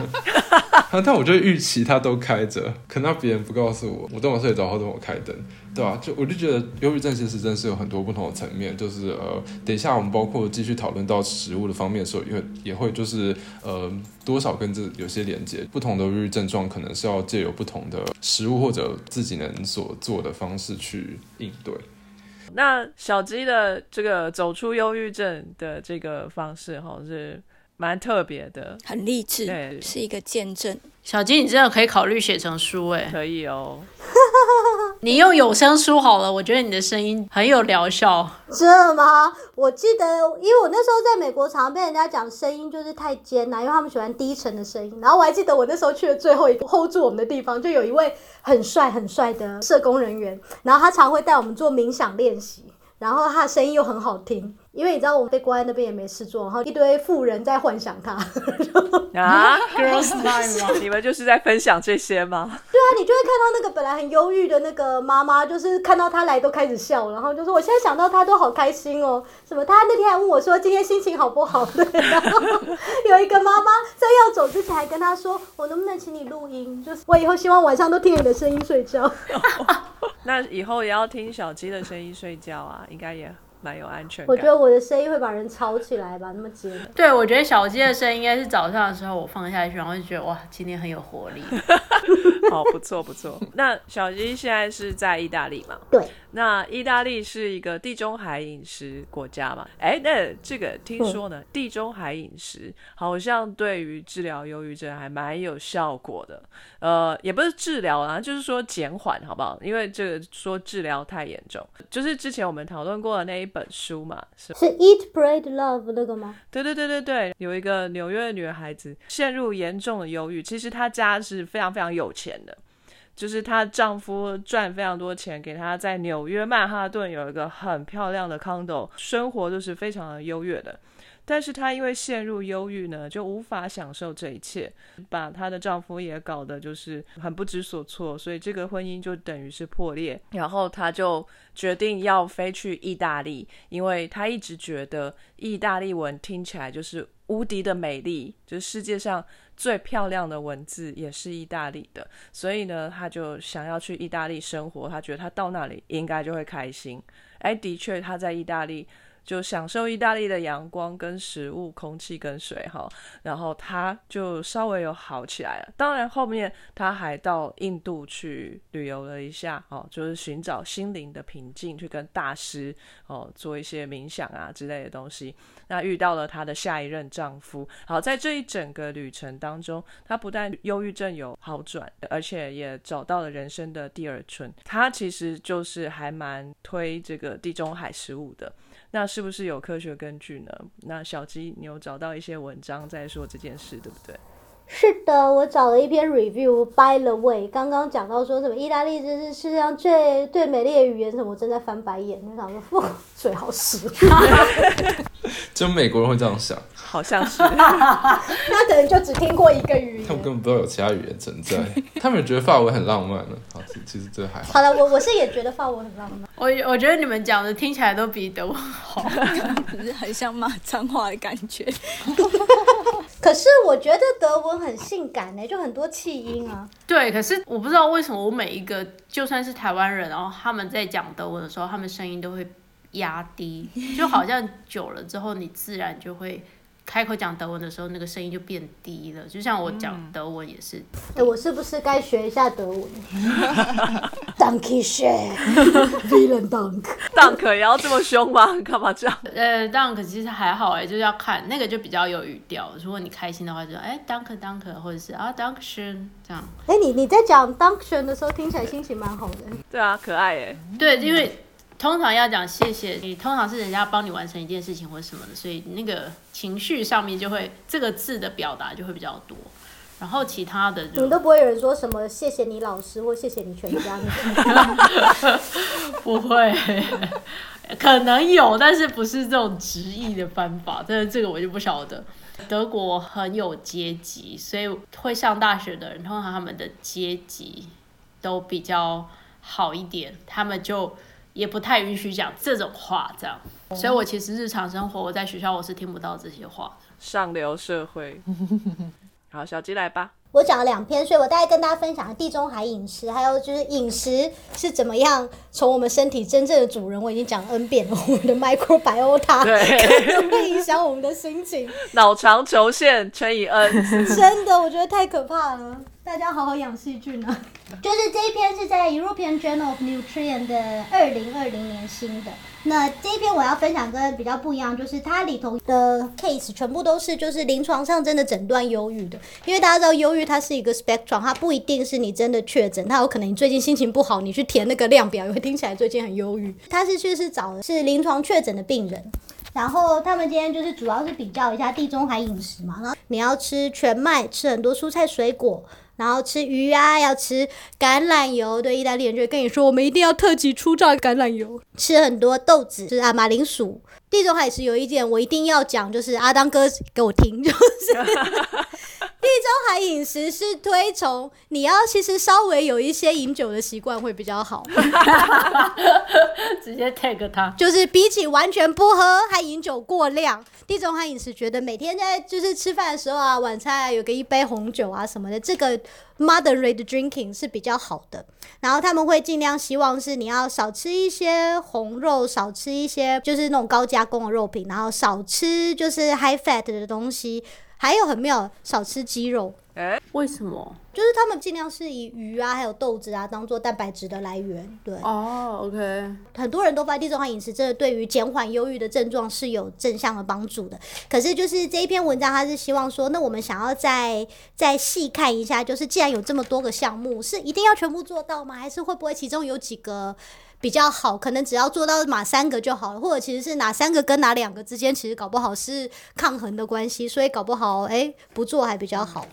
但我就预期它都开着，可能别人不告诉我，我等我睡着后等我开灯。对啊，就我就觉得忧郁症其实真是有很多不同的层面，就是呃，等一下我们包括继续讨论到食物的方面的时候，也会也会就是呃，多少跟这有些连接。不同的忧郁症状可能是要借由不同的食物或者自己能所做的方式去应对。那小鸡的这个走出忧郁症的这个方式，哈，是蛮特别的，很励志，对，是一个见证。小金，你真的可以考虑写成书，哎，可以哦。你用有声书好了，我觉得你的声音很有疗效。真的吗？我记得，因为我那时候在美国，常被人家讲声音就是太尖了，因为他们喜欢低沉的声音。然后我还记得，我那时候去的最后一个 hold 住我们的地方，就有一位很帅很帅的社工人员，然后他常会带我们做冥想练习，然后他的声音又很好听。因为你知道我们被关在那边也没事做，然后一堆富人在幻想他 啊，Girls Night 你们就是在分享这些吗？对啊，你就会看到那个本来很忧郁的那个妈妈，就是看到他来都开始笑，然后就说我现在想到他都好开心哦。什么？他那天还问我说今天心情好不好？对，然后有一个妈妈在要走之前还跟他说，我能不能请你录音？就是我以后希望晚上都听你的声音睡觉。那以后也要听小鸡的声音睡觉啊，应该也。蛮有安全感。我觉得我的声音会把人吵起来吧，那么尖。对，我觉得小鸡的声音应该是早上的时候我放下去，然后就觉得哇，今天很有活力。好，不错不错。那小鸡现在是在意大利吗？对。那意大利是一个地中海饮食国家嘛？哎，那这个听说呢，地中海饮食好像对于治疗忧郁症还蛮有效果的。呃，也不是治疗啊，就是说减缓，好不好？因为这个说治疗太严重，就是之前我们讨论过的那一本书嘛，是是 Eat Bread Love 那个吗？对对对对对，有一个纽约的女孩子陷入严重的忧郁，其实她家是非常非常有钱的。就是她丈夫赚非常多钱，给她在纽约曼哈顿有一个很漂亮的 condo，生活都是非常的优越的。但是她因为陷入忧郁呢，就无法享受这一切，把她的丈夫也搞得就是很不知所措，所以这个婚姻就等于是破裂。然后她就决定要飞去意大利，因为她一直觉得意大利文听起来就是无敌的美丽，就是世界上。最漂亮的文字也是意大利的，所以呢，他就想要去意大利生活。他觉得他到那里应该就会开心。哎，的确，他在意大利就享受意大利的阳光跟食物、空气跟水哈，然后他就稍微有好起来了。当然后面他还到印度去旅游了一下哦，就是寻找心灵的平静，去跟大师哦做一些冥想啊之类的东西。那遇到了她的下一任丈夫，好，在这一整个旅程当中，她不但忧郁症有好转，而且也找到了人生的第二春。她其实就是还蛮推这个地中海食物的。那是不是有科学根据呢？那小鸡，你有找到一些文章在说这件事，对不对？是的，我找了一篇 review。By the way，刚刚讲到说什么意大利这是世界上最最美丽的语言，什么我正在翻白眼，就想说，最好使。就美国人会这样想，好像是。那可能就只听过一个语言，他们根本不知道有其他语言存在。他们觉得法文很浪漫呢。好，其实这还好。好了，我我是也觉得法文很浪漫。我我觉得你们讲的听起来都比德文好，只是很像骂脏话的感觉。可是我觉得德文很性感呢，就很多气音啊。对，可是我不知道为什么我每一个就算是台湾人，然后他们在讲德文的时候，他们声音都会压低，就好像久了之后，你自然就会。开口讲德文的时候，那个声音就变低了。就像我讲德文也是。哎，我是不是该学一下德文？Danke schön，Vielen Dank。Dank 也要这么凶吗？干嘛这样？呃，Dank 其实还好哎，就是要看那个就比较有语调。如果你开心的话，就哎，Dank Dank，或者是啊 schön 这样。哎，你你在讲 Danke schön 的时候，听起来心情蛮好的。对啊，可爱哎。对，因为。通常要讲谢谢你，通常是人家帮你完成一件事情或什么的，所以那个情绪上面就会这个字的表达就会比较多。然后其他的，你都不会有人说什么谢谢你老师或谢谢你全家 不会，可能有，但是不是这种直译的方法。但是这个我就不晓得。德国很有阶级，所以会上大学的人，通常他们的阶级都比较好一点，他们就。也不太允许讲这种话，这样，所以我其实日常生活我在学校我是听不到这些话。上流社会，好，小鸡来吧。我讲了两篇，所以我大概跟大家分享地中海饮食，还有就是饮食是怎么样从我们身体真正的主人，我已经讲 N 遍了，我们的 microbiota 可能会影响我们的心情。脑肠球线乘以 N，真的，我觉得太可怕了。大家好好养细菌啊！就是这一篇是在 European Journal of Nutrition 的二零二零年新的。那这一篇我要分享跟比较不一样，就是它里头的 case 全部都是就是临床上真的诊断忧郁的。因为大家知道忧郁它是一个 spectrum，它不一定是你真的确诊，它有可能你最近心情不好，你去填那个量表也会听起来最近很忧郁。它是去是找的是临床确诊的病人，然后他们今天就是主要是比较一下地中海饮食嘛，然后你要吃全麦，吃很多蔬菜水果。然后吃鱼啊，要吃橄榄油。对，意大利人就会跟你说，我们一定要特级初榨橄榄油。吃很多豆子，就是啊，马铃薯。地中海是有一点我一定要讲，就是阿当哥给我听，就是。地中海饮食是推崇你要其实稍微有一些饮酒的习惯会比较好，直接 take 他，就是比起完全不喝还饮酒过量，地中海饮食觉得每天在就是吃饭的时候啊，晚餐啊有个一杯红酒啊什么的，这个 moderate drinking 是比较好的。然后他们会尽量希望是你要少吃一些红肉，少吃一些就是那种高加工的肉品，然后少吃就是 high fat 的东西。还有很妙，少吃鸡肉。哎，为什么？就是他们尽量是以鱼啊，还有豆子啊，当做蛋白质的来源。对，哦，OK。很多人都发现地中海饮食真的对于减缓忧郁的症状是有正向的帮助的。可是就是这一篇文章，他是希望说，那我们想要再再细看一下，就是既然有这么多个项目，是一定要全部做到吗？还是会不会其中有几个？比较好，可能只要做到哪三个就好了，或者其实是哪三个跟哪两个之间，其实搞不好是抗衡的关系，所以搞不好哎不做还比较好。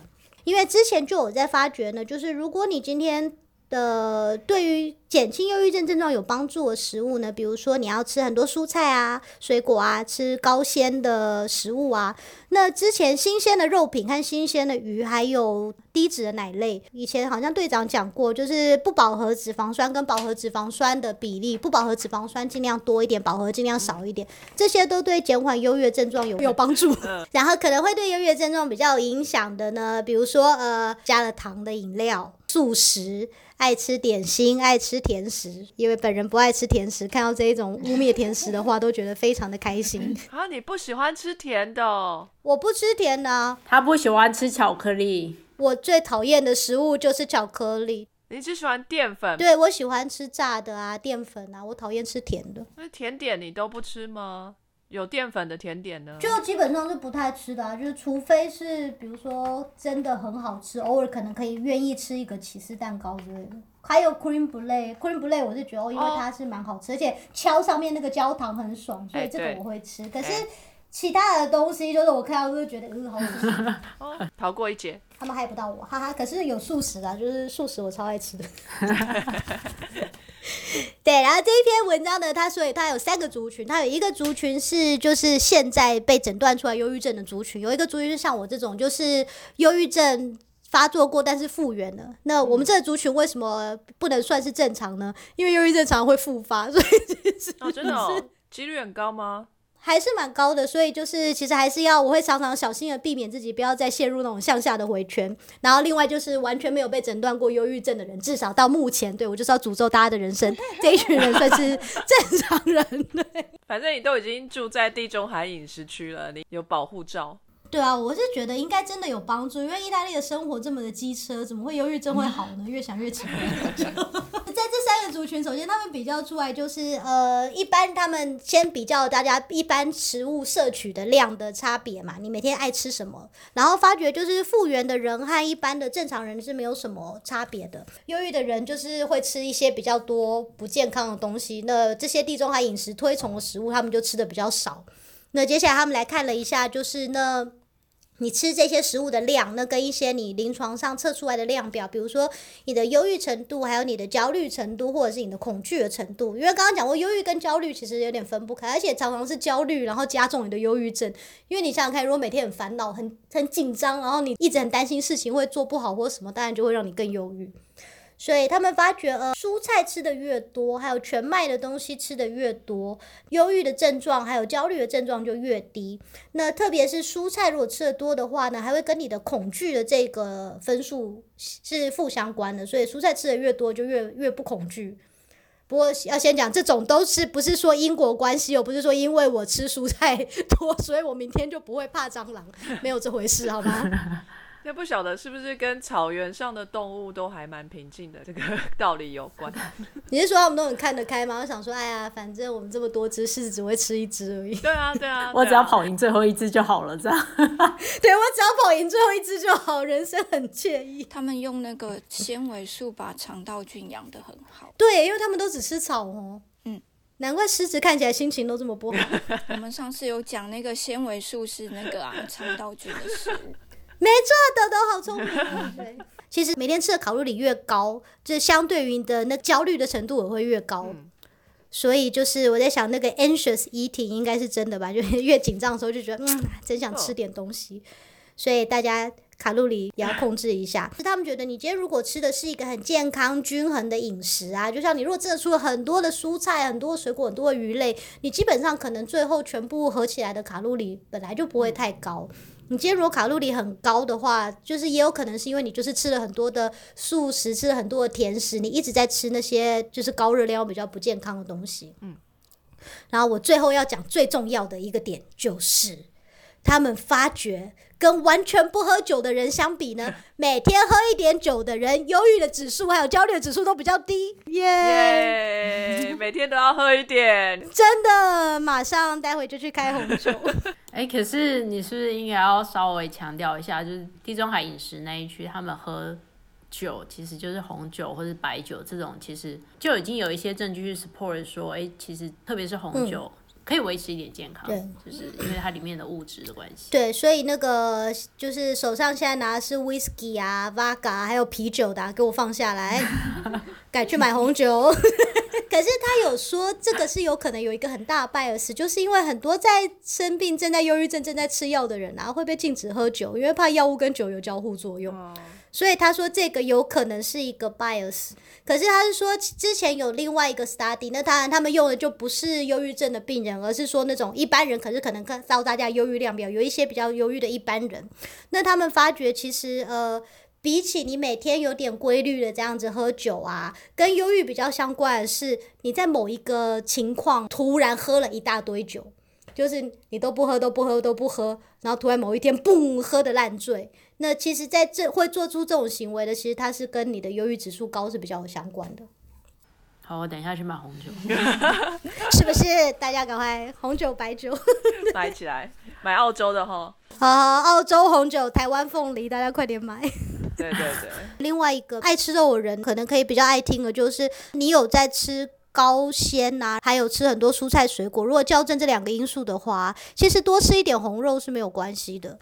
因为之前就有在发觉呢，就是如果你今天的对于减轻忧郁症症状有帮助的食物呢，比如说你要吃很多蔬菜啊、水果啊，吃高纤的食物啊。那之前新鲜的肉品和新鲜的鱼，还有低脂的奶类，以前好像队长讲过，就是不饱和脂肪酸跟饱和脂肪酸的比例，不饱和脂肪酸尽量多一点，饱和尽量少一点，这些都对减缓优越症状有有帮助。然后可能会对优越症状比较有影响的呢，比如说呃加了糖的饮料。素食，爱吃点心，爱吃甜食。因为本人不爱吃甜食，看到这一种污蔑甜食的话，都觉得非常的开心。啊，你不喜欢吃甜的哦？我不吃甜的啊，他不喜欢吃巧克力，我最讨厌的食物就是巧克力。你只喜欢淀粉？对，我喜欢吃炸的啊，淀粉啊，我讨厌吃甜的。那甜点你都不吃吗？有淀粉的甜点呢？就基本上是不太吃的啊，就是除非是比如说真的很好吃，偶尔可能可以愿意吃一个起司蛋糕之类的。还有 cream brulee，cream brulee 我是觉得哦，因为它是蛮好吃，而且敲上面那个焦糖很爽，所以这个我会吃。可哎是其他的东西，就是我看到就会觉得，嗯，好恶心，哦，逃过一劫。他们害不到我，哈哈。可是有素食啊，就是素食我超爱吃的。对，然后这一篇文章呢，它所以它有三个族群，它有一个族群是就是现在被诊断出来忧郁症的族群，有一个族群是像我这种就是忧郁症。发作过，但是复原了。那我们这个族群为什么不能算是正常呢？因为忧郁症常常会复发，所以其实哦，真的哦，几率很高吗？还是蛮高的，所以就是其实还是要，我会常常小心的避免自己不要再陷入那种向下的回圈。然后另外就是完全没有被诊断过忧郁症的人，至少到目前，对我就是要诅咒大家的人生，这一群人算是正常人。对，反正你都已经住在地中海饮食区了，你有保护罩。对啊，我是觉得应该真的有帮助，因为意大利的生活这么的机车，怎么会忧郁症会好呢？越想越奇怪。族群，首先他们比较出来就是，呃，一般他们先比较大家一般食物摄取的量的差别嘛，你每天爱吃什么，然后发觉就是复原的人和一般的正常人是没有什么差别的。忧郁的人就是会吃一些比较多不健康的东西，那这些地中海饮食推崇的食物，他们就吃的比较少。那接下来他们来看了一下，就是那你吃这些食物的量，那跟一些你临床上测出来的量表，比如说你的忧郁程度，还有你的焦虑程度，或者是你的恐惧的程度。因为刚刚讲过，忧郁跟焦虑其实有点分不开，而且常常是焦虑，然后加重你的忧郁症。因为你想想看，如果每天很烦恼、很很紧张，然后你一直很担心事情会做不好或什么，当然就会让你更忧郁。所以他们发觉，呃，蔬菜吃的越多，还有全麦的东西吃的越多，忧郁的症状还有焦虑的症状就越低。那特别是蔬菜如果吃的多的话呢，还会跟你的恐惧的这个分数是负相关的。所以蔬菜吃的越多，就越越不恐惧。不过要先讲，这种都是不是说因果关系哦，不是说因为我吃蔬菜 多，所以我明天就不会怕蟑螂，没有这回事，好吗？那不晓得是不是跟草原上的动物都还蛮平静的这个 道理有关？你是说他们都很看得开吗？我想说，哎呀，反正我们这么多只，狮子只会吃一只而已。对啊，对啊，我只要跑赢最后一只就好了，这样。对我只要跑赢最后一只就好，人生很惬意。他们用那个纤维素把肠道菌养得很好。对，因为他们都只吃草哦。嗯，难怪狮子看起来心情都这么不好。我们上次有讲那个纤维素是那个啊肠道菌的食物。没错，豆豆好聪明哦。对，其实每天吃的卡路里越高，就相对于你的那焦虑的程度也会越高。所以就是我在想，那个 anxious eating 应该是真的吧？就是 越紧张的时候就觉得，嗯，真想吃点东西。所以大家卡路里也要控制一下。是他们觉得，你今天如果吃的是一个很健康、均衡的饮食啊，就像你如果真的出了很多的蔬菜、很多水果、很多的鱼类，你基本上可能最后全部合起来的卡路里本来就不会太高。你今天如果卡路里很高的话，就是也有可能是因为你就是吃了很多的素食，吃了很多的甜食，你一直在吃那些就是高热量、比较不健康的东西。嗯。然后我最后要讲最重要的一个点就是，他们发觉跟完全不喝酒的人相比呢，每天喝一点酒的人，忧郁的指数还有焦虑的指数都比较低。耶、耶，每天都要喝一点。真的，马上待会就去开红酒。哎、可是你是不是应该要稍微强调一下，就是地中海饮食那一区，他们喝酒其实就是红酒或者白酒这种，其实就已经有一些证据去 support 说，哎、其实特别是红酒、可以维持一点健康，对就是因为它里面的物质的关系。对，所以那个就是手上现在拿的是 whisky 啊、vodka 还有啤酒的、啊，给我放下来，改去买红酒。可是他有说，这个是有可能有一个很大的 bias，就是因为很多在生病、正在忧郁症、正在吃药的人啊，会被禁止喝酒，因为怕药物跟酒有交互作用。所以他说这个有可能是一个 bias，可是他是说之前有另外一个 study，那当然他们用的就不是忧郁症的病人，而是说那种一般人，可是可能看到大家忧郁量比较有一些比较忧郁的一般人，那他们发觉其实呃比起你每天有点规律的这样子喝酒啊，跟忧郁比较相关的是，你在某一个情况突然喝了一大堆酒，就是你都不喝都不喝都不喝，然后突然某一天嘣喝的烂醉。那其实在这会做出这种行为的，其实它是跟你的忧郁指数高是比较有相关的，好，我等一下去买红酒。是不是？大家赶快红酒白酒，买起来，买澳洲的哈。好好，澳洲红酒、台湾凤梨，大家快点买。对对对，另外一个爱吃肉的人，可能可以比较爱听的，就是你有在吃高纤呐、还有吃很多蔬菜水果。如果校正这两个因素的话，其实多吃一点红肉是没有关系的。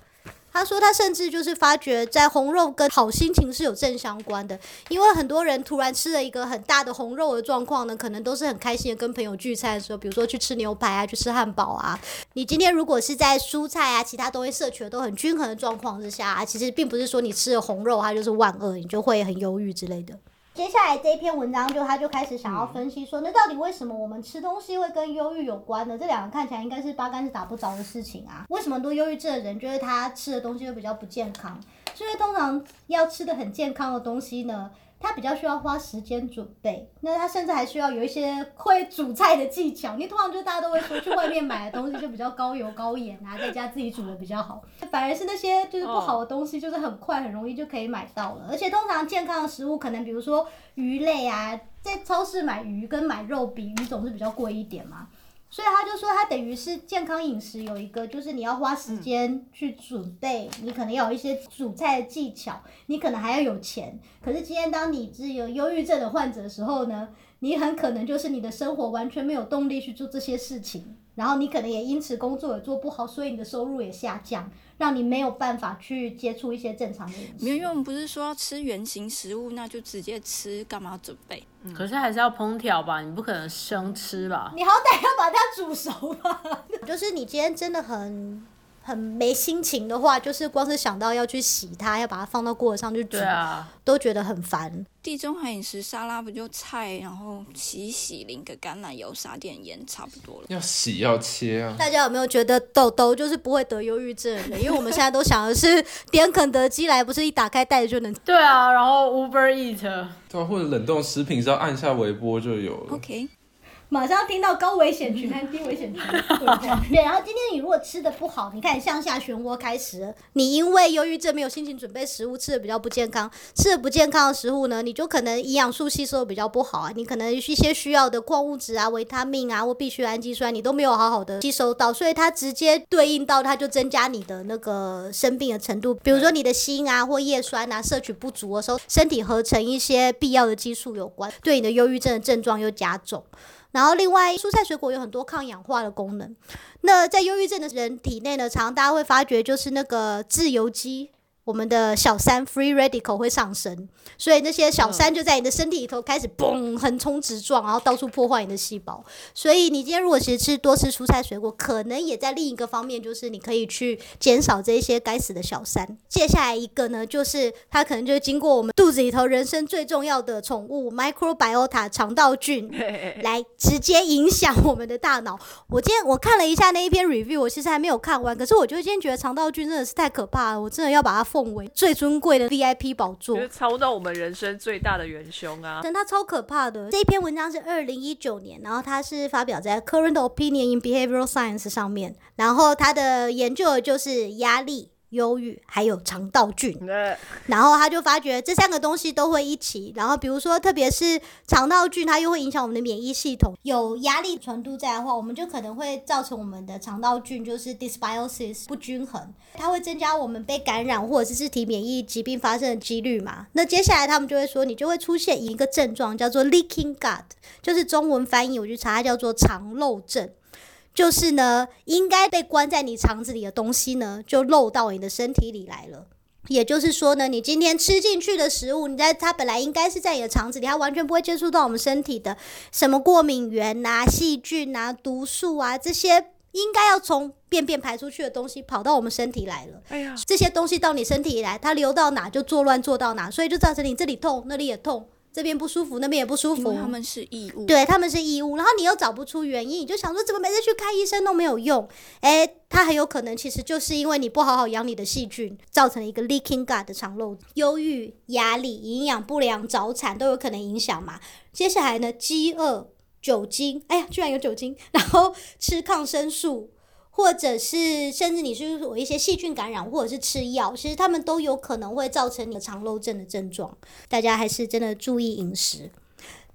他说，他甚至就是发觉，在红肉跟好心情是有正相关的，因为很多人突然吃了一个很大的红肉的状况呢，可能都是很开心的跟朋友聚餐的时候，比如说去吃牛排啊，去吃汉堡啊。你今天如果是在蔬菜啊、其他东西摄取的都很均衡的状况之下、啊，其实并不是说你吃了红肉它就是万恶，你就会很忧郁之类的。接下来这一篇文章就他就开始想要分析说，那到底为什么我们吃东西会跟忧郁有关呢？这两个看起来应该是八竿子打不着的事情啊。为什么多忧郁症的人觉得他吃的东西会比较不健康？所以通常要吃的很健康的东西呢，它比较需要花时间准备，那它甚至还需要有一些会煮菜的技巧。你通常就大家都会说，去外面买的东西就比较高油高盐啊，在家自己煮的比较好。反而是那些就是不好的东西，就是很快很容易就可以买到了。而且通常健康的食物，可能比如说鱼类啊，在超市买鱼跟买肉比鱼总是比较贵一点嘛。所以他就说，他等于是健康饮食有一个，就是你要花时间去准备，你可能要有一些煮菜的技巧，你可能还要有钱。可是今天当你是有忧郁症的患者的时候呢，你很可能就是你的生活完全没有动力去做这些事情，然后你可能也因此工作也做不好，所以你的收入也下降，让你没有办法去接触一些正常的饮食。没有，因为我们不是说要吃原型食物，那就直接吃，干嘛准备？可是还是要烹调吧，你不可能生吃吧？你好歹要把它煮熟吧。就是你今天真的很很没心情的话，就是光是想到要去洗它，要把它放到锅子上去煮，对啊，都觉得很烦。地中海饮食沙拉不就菜，然后洗洗，淋个橄榄油，撒点盐，差不多了。要洗要切啊，大家有没有觉得豆豆就是不会得忧郁症的？因为我们现在都想的是点肯德基来，不是一打开袋子就能。对啊，然后 Uber Eat，对啊，或者冷冻食品只要按下微波就有了。OK，马上听到高危险群和低危险群，对。然后今天你如果吃的不好，你看向下漩涡开始，你因为忧郁症没有心情准备食物，吃的比较不健康，吃的不健康的食物呢，你就可能营养素吸收的比较不好啊，你可能一些需要的矿物质啊、维他命啊或必需氨基酸，你都没有好好的吸收到，所以它直接对应到它就增加你的那个生病的程度，比如说你的锌啊或叶酸啊摄取不足的时候，身体合成一些必要的激素有关，对你的忧郁症的症状又加重。然后另外，蔬菜水果有很多抗氧化的功能。那在忧郁症的人体内呢，常常大家会发觉就是那个自由基。我们的小三 free radical 会上升，所以那些小三就在你的身体里头开始嘣横冲直撞，然后到处破坏你的细胞。所以你今天如果其实吃多吃蔬菜水果，可能也在另一个方面，就是你可以去减少这一些该死的小三。接下来一个呢，就是它可能就经过我们肚子里头人生最重要的宠物 microbiota 肠道菌，来直接影响我们的大脑。我今天我看了一下那一篇 review，我其实还没有看完，可是我就今天觉得肠道菌真的是太可怕了，我真的要把它奉为最尊贵的 VIP 宝座就。是操到我们人生最大的元凶啊！但他超可怕的。这一篇文章是二零一九年，然后它是发表在《Current Opinion in Behavioral Science》上面，然后它的研究的就是压力。忧郁还有肠道菌，那然后他就发觉这三个东西都会一起，然后比如说特别是肠道菌，它又会影响我们的免疫系统。有压力程度在的话，我们就可能会造成我们的肠道菌就是 dysbiosis 不均衡，它会增加我们被感染或者是自体免疫疾病发生的几率嘛。那接下来他们就会说，你就会出现一个症状叫做 leaking gut，就是中文翻译我去查它叫做肠漏症。就是呢，应该被关在你肠子里的东西呢，就漏到你的身体里来了。也就是说呢，你今天吃进去的食物，你在它本来应该是在你的肠子里，它完全不会接触到我们身体的什么过敏源呐、细菌啊、毒素啊这些，应该要从便便排出去的东西跑到我们身体来了。哎呀，这些东西到你身体里来，它流到哪就作乱做到哪，所以就造成你这里痛那里也痛，这边不舒服，那边也不舒服，他们是异物。对，他们是异物，然后你又找不出原因，你就想说怎么每次去看医生都没有用？哎，它很有可能其实就是因为你不好好养你的细菌，造成了一个 leaking gut 的肠漏。忧郁、压力、营养不良、早产都有可能影响嘛。接下来呢，饥饿、酒精，哎呀，居然有酒精，然后吃抗生素。或者是甚至你是有一些细菌感染，或者是吃药，其实他们都有可能会造成你的肠漏症的症状。大家还是真的注意饮食。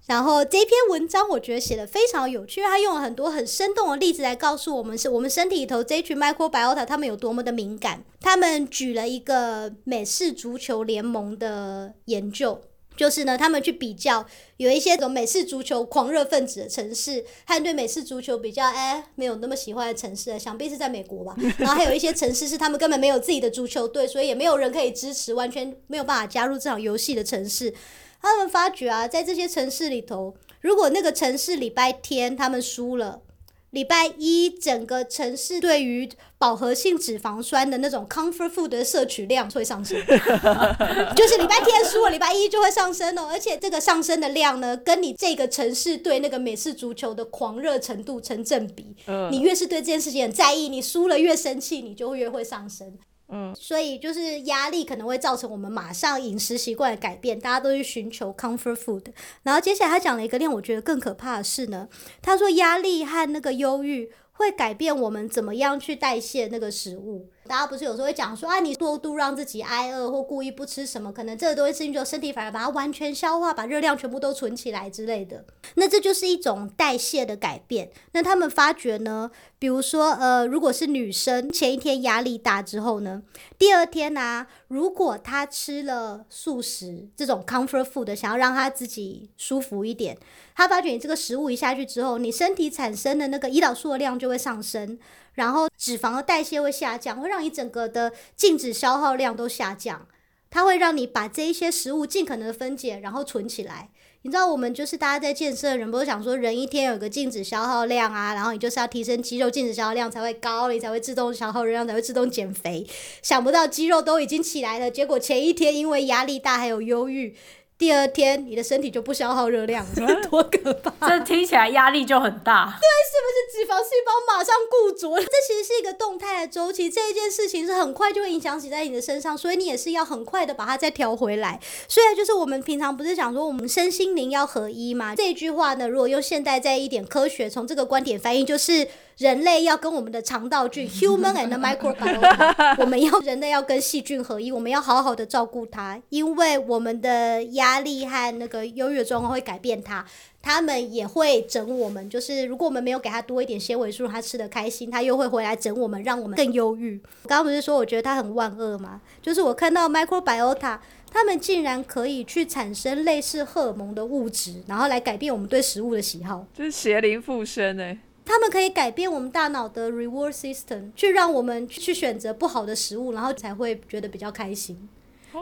然后这篇文章我觉得写的非常有趣，他用了很多很生动的例子来告诉我们，是我们身体里头这群 microbiota 他们有多么的敏感。他们举了一个美式足球联盟的研究。就是呢，他们去比较有一些种美式足球狂热分子的城市，和对美式足球比较哎没有那么喜欢的城市，想必是在美国吧。然后还有一些城市是他们根本没有自己的足球队，所以也没有人可以支持，完全没有办法加入这场游戏的城市。他们发觉啊，在这些城市里头，如果那个城市礼拜天他们输了。礼拜一，整个城市对于饱和性脂肪酸的那种 comfort food 的摄取量会上升，就是礼拜天输了，礼拜一就会上升哦。而且这个上升的量呢，跟你这个城市对那个美式足球的狂热程度成正比。你越是对这件事情很在意，你输了越生气，你就会越会上升。嗯，所以就是压力可能会造成我们马上饮食习惯的改变，大家都去寻求 comfort food。然后接下来他讲了一个令我觉得更可怕的事呢，他说压力和那个忧郁。会改变我们怎么样去代谢那个食物。大家不是有时候会讲说啊，你过度让自己挨饿或故意不吃什么，可能这个东西吃进去，身体反而把它完全消化，把热量全部都存起来之类的。那这就是一种代谢的改变。那他们发觉呢，比如说呃，如果是女生前一天压力大之后呢，第二天呢，如果她吃了素食这种 comfort food，想要让她自己舒服一点。她发觉你这个食物一下去之后，你身体产生的那个胰岛素的量就会上升，然后脂肪的代谢会下降，会让你整个的静止消耗量都下降。它会让你把这一些食物尽可能的分解，然后存起来。你知道我们就是大家在健身的人，不是想说人一天有个静止消耗量啊，然后你就是要提升肌肉静止消耗量才会高，你才会自动消耗热量，才会自动减肥。想不到肌肉都已经起来了，结果前一天因为压力大还有忧郁。第二天，你的身体就不消耗热量，多可怕！这听起来压力就很大。对，是不是脂肪细胞马上固着？这其实是一个动态的周期，这一件事情是很快就会影响起在你的身上，所以你也是要很快的把它再调回来。所以就是我们平常不是讲说我们身心灵要合一嘛？这句话呢，如果用现代在一点科学，从这个观点翻译，就是。人类要跟我们的肠道菌 （human and microbiota），我们要人类要跟细菌合一，我们要好好的照顾它，因为我们的压力和那个忧郁状况会改变它，他们也会整我们。就是如果我们没有给他多一点纤维素，他吃的开心，他又会回来整我们，让我们更忧郁。刚刚不是说我觉得他很万恶吗？就是我看到 microbiota，他们竟然可以去产生类似荷尔蒙的物质，然后来改变我们对食物的喜好，就是邪灵附身哎。他们可以改变我们大脑的 reward system，去让我们去选择不好的食物，然后才会觉得比较开心。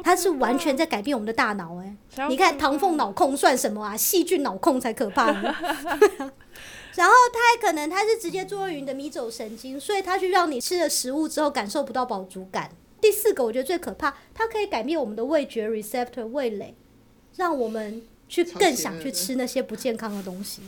它是完全在改变我们的大脑哎！你看唐凤脑控算什么啊？细菌脑控才可怕。然后它还可能它是直接作用于你的迷走神经，所以它去让你吃了食物之后感受不到饱足感。第四个我觉得最可怕，它可以改变我们的味觉 receptor 味蕾，让我们去更想去吃那些不健康的东西。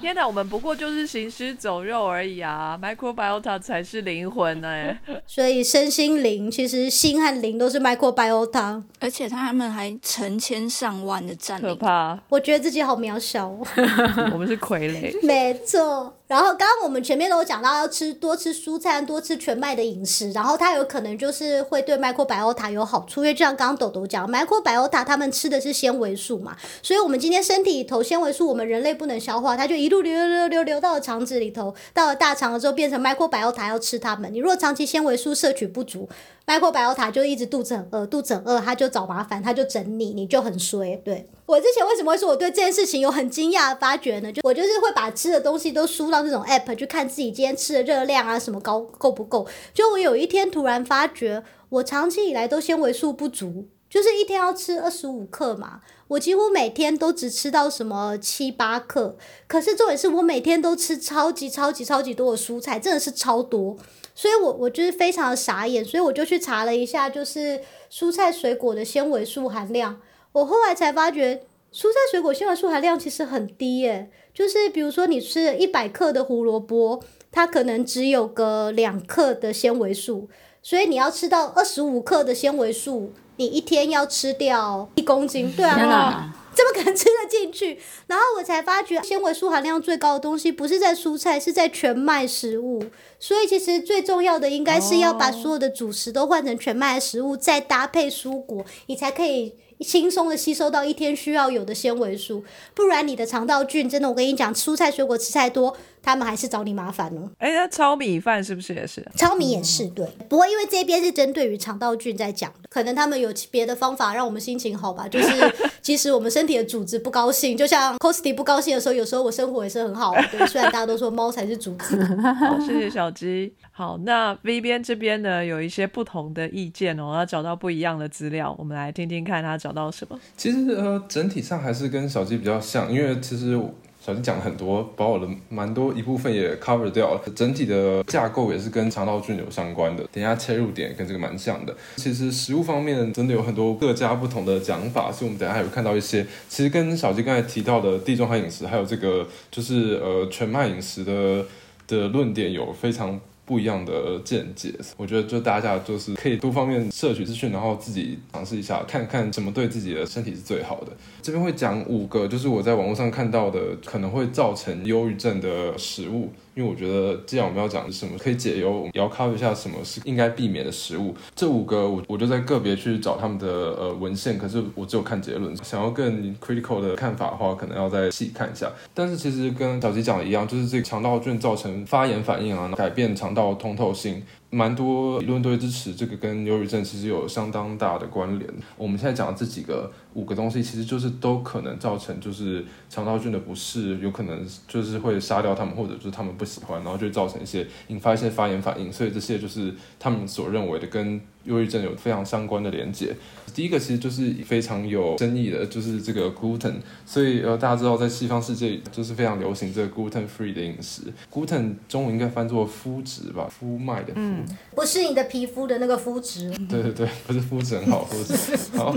天哪，我们不过就是行尸走肉而已啊！Microbiota 才是灵魂呢。所以身心灵其实心和灵都是 Microbiota，而且他们还成千上万的占领。可怕！我觉得自己好渺小哦。我们是傀儡。没错。然后刚刚我们前面都有讲到要吃多吃蔬菜，多吃全麦的饮食，然后它有可能就是会对麦阔百欧塔有好处，因为就像刚刚豆豆讲麦阔百欧塔他们吃的是纤维素嘛，所以我们今天身体里头纤维素我们人类不能消化，它就一路流流流流流到了肠子里头，到了大肠了之后变成麦阔百欧塔要吃它们。你如果长期纤维素摄取不足麦阔百欧塔就一直肚子很饿，肚子很饿，它就找麻烦，它就整你，你就很衰。对我之前为什么会说我对这件事情有很惊讶的发觉呢？就我就是会把吃的东西都输到这种 app 去看自己今天吃的热量啊什么高够不够。就我有一天突然发觉，我长期以来都纤维素不足，就是一天要吃二十五克嘛，我几乎每天都只吃到什么七八克。可是重点是我每天都吃超级超级超级多的蔬菜，真的是超多。所以，我我就是非常的傻眼，所以我就去查了一下，就是蔬菜水果的纤维素含量。我后来才发觉，蔬菜水果纤维素含量其实很低耶，就是比如说你吃一百克的胡萝卜，它可能只有个两克的纤维素，所以你要吃到二十五克的纤维素，你一天要吃掉一公斤，对天啊，哪！怎么可能吃得进去？然后我才发觉，纤维素含量最高的东西不是在蔬菜，是在全麦食物。所以其实最重要的应该是要把所有的主食都换成全麦的食物，再搭配蔬果，你才可以轻松的吸收到一天需要有的纤维素。不然你的肠道菌真的，我跟你讲，蔬菜水果吃太多，他们还是找你麻烦了。哎，那糙米饭是不是也是？糙米也是对，不过因为这边是针对于肠道菌在讲的，可能他们有别的方法让我们心情好吧。就是 即使我们身体的组织不高兴，就像 Costy 不高兴的时候，有时候我生活也是很好虽然大家都说猫才是主子。好，谢谢小鸡。好，那 V 边这边呢有一些不同的意见哦，要找到不一样的资料，我们来听听看他找到什么。其实呃，整体上还是跟小鸡比较像，因为其实小金讲了很多，把我的蛮多一部分也 cover 掉了。整体的架构也是跟肠道菌有相关的。等一下切入点跟这个蛮像的。其实食物方面真的有很多各家不同的讲法，所以我们等下还有看到一些，其实跟小金刚才提到的地中海饮食，还有这个就是呃全麦饮食的的论点有非常。不一样的见解，我觉得就大家就是可以多方面摄取资讯，然后自己尝试一下，看看什么对自己的身体是最好的。这边会讲五个，就是我在网络上看到的可能会造成忧郁症的食物，因为我觉得既然我们要讲什么可以解忧，也要考虑一下什么是应该避免的食物。这五个我我就在个别去找他们的呃文献，可是我只有看结论，想要更 critical 的看法的话，可能要再细看一下。但是其实跟小吉讲的一样，就是这个肠道菌造成发炎反应啊，改变肠道通透性。蛮多理论都会支持这个跟忧郁症其实有相当大的关联。我们现在讲的这几个五个东西，其实就是都可能造成就是肠道菌的不适，有可能就是会杀掉他们，或者就是他们不喜欢，然后就造成一些引发一些发炎反应。所以这些就是他们所认为的跟忧郁症有非常相关的连接。第一个其实就是非常有争议的，就是这个 gluten。所以呃大家知道在西方世界就是非常流行这个 gluten free 的饮食。gluten 中文应该翻作麸质吧，麸麦的麸。不是你的皮肤的那个肤质。对对对，不是肤质很好，肤质 好。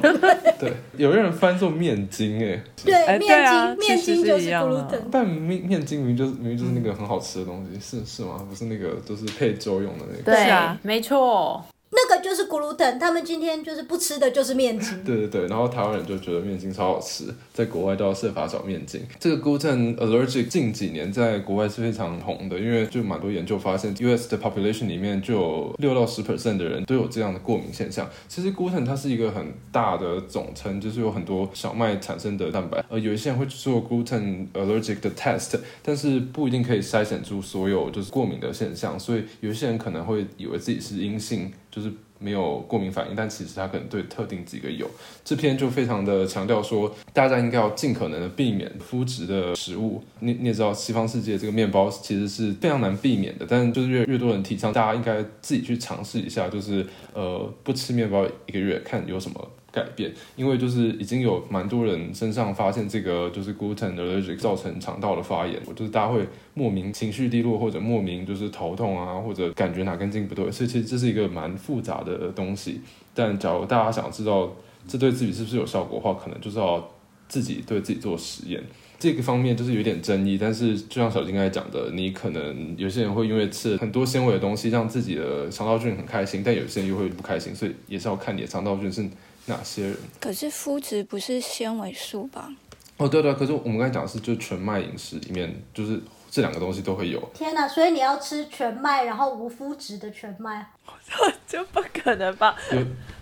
对，有人翻作面筋哎。对，哎面筋，面筋就是 gluten。但面面筋明明就是明明就是那个很好吃的东西，是是吗？不是那个就是配粥用的那个。对没错。那个就是 gluten，他们今天就是不吃的就是面筋。对对对，然后台湾人就觉得面筋超好吃，在国外都要设法找面筋。这个 gluten allergic 近几年在国外是非常红的，因为就蛮多研究发现，US 的 population 里面就有六到十 percent 的人都有这样的过敏现象。其实 gluten 它是一个很大的总称，就是有很多小麦产生的蛋白，呃，有一些人会去做 gluten allergic 的 test，但是不一定可以筛选出所有就是过敏的现象，所以有一些人可能会以为自己是阴性，就是没有过敏反应，但其实它可能对特定几个有。这篇就非常的强调说，大家应该要尽可能的避免麸质的食物。你你也知道，西方世界这个面包其实是非常难避免的，但是就是越越多人提倡，大家应该自己去尝试一下，就是呃不吃面包一个月，看有什么。改变，因为就是已经有蛮多人身上发现这个就是 gluten allergic 造成肠道的发炎，就是大家会莫名情绪低落，或者莫名就是头痛啊，或者感觉哪根筋不对，所以其实这是一个蛮复杂的东西。但假如大家想知道这对自己是不是有效果的话，可能就是要自己对自己做实验。这个方面就是有点争议，但是就像小金刚才讲的，你可能有些人会因为吃很多纤维的东西，让自己的肠道菌很开心，但有些人又会不开心，所以也是要看你的肠道菌是哪些人。可是麸质不是纤维素吧？哦，对对，可是我们刚才讲的是，就全麦饮食里面，就是这两个东西都会有。天哪！所以你要吃全麦，然后无麸质的全麦。这不可能吧？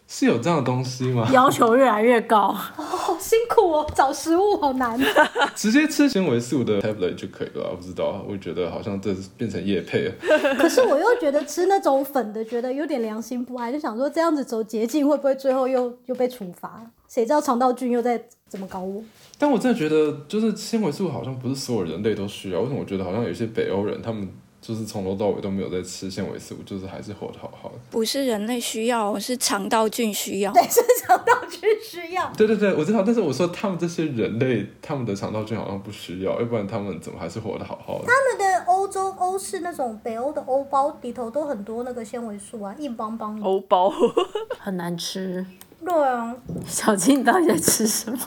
有是有这样的东西吗？要求越来越高。好辛苦哦，找食物好难。直接吃纤维素的 tablet 就可以了我？不知道，我觉得好像这是变成叶配了。可是我又觉得吃那种粉的，觉得有点良心不安，就想说这样子走捷径，会不会最后又又被处罚？谁知道肠道菌又在怎么搞我？但我真的觉得，就是纤维素好像不是所有人类都需要。为什么我觉得好像有些北欧人，他们就是从头到尾都没有在吃纤维素，就是还是活得好好的。不是人类需要，是肠道菌需要。对，是肠道菌需要。对对对，我知道。但是我说他们这些人类，他们的肠道菌好像不需要，要不然他们怎么还是活得好好的？他们的欧洲欧式那种北欧的欧包里头都很多那个纤维素啊，硬邦邦的。欧包，很难吃。对啊，小金，你到底在吃什么？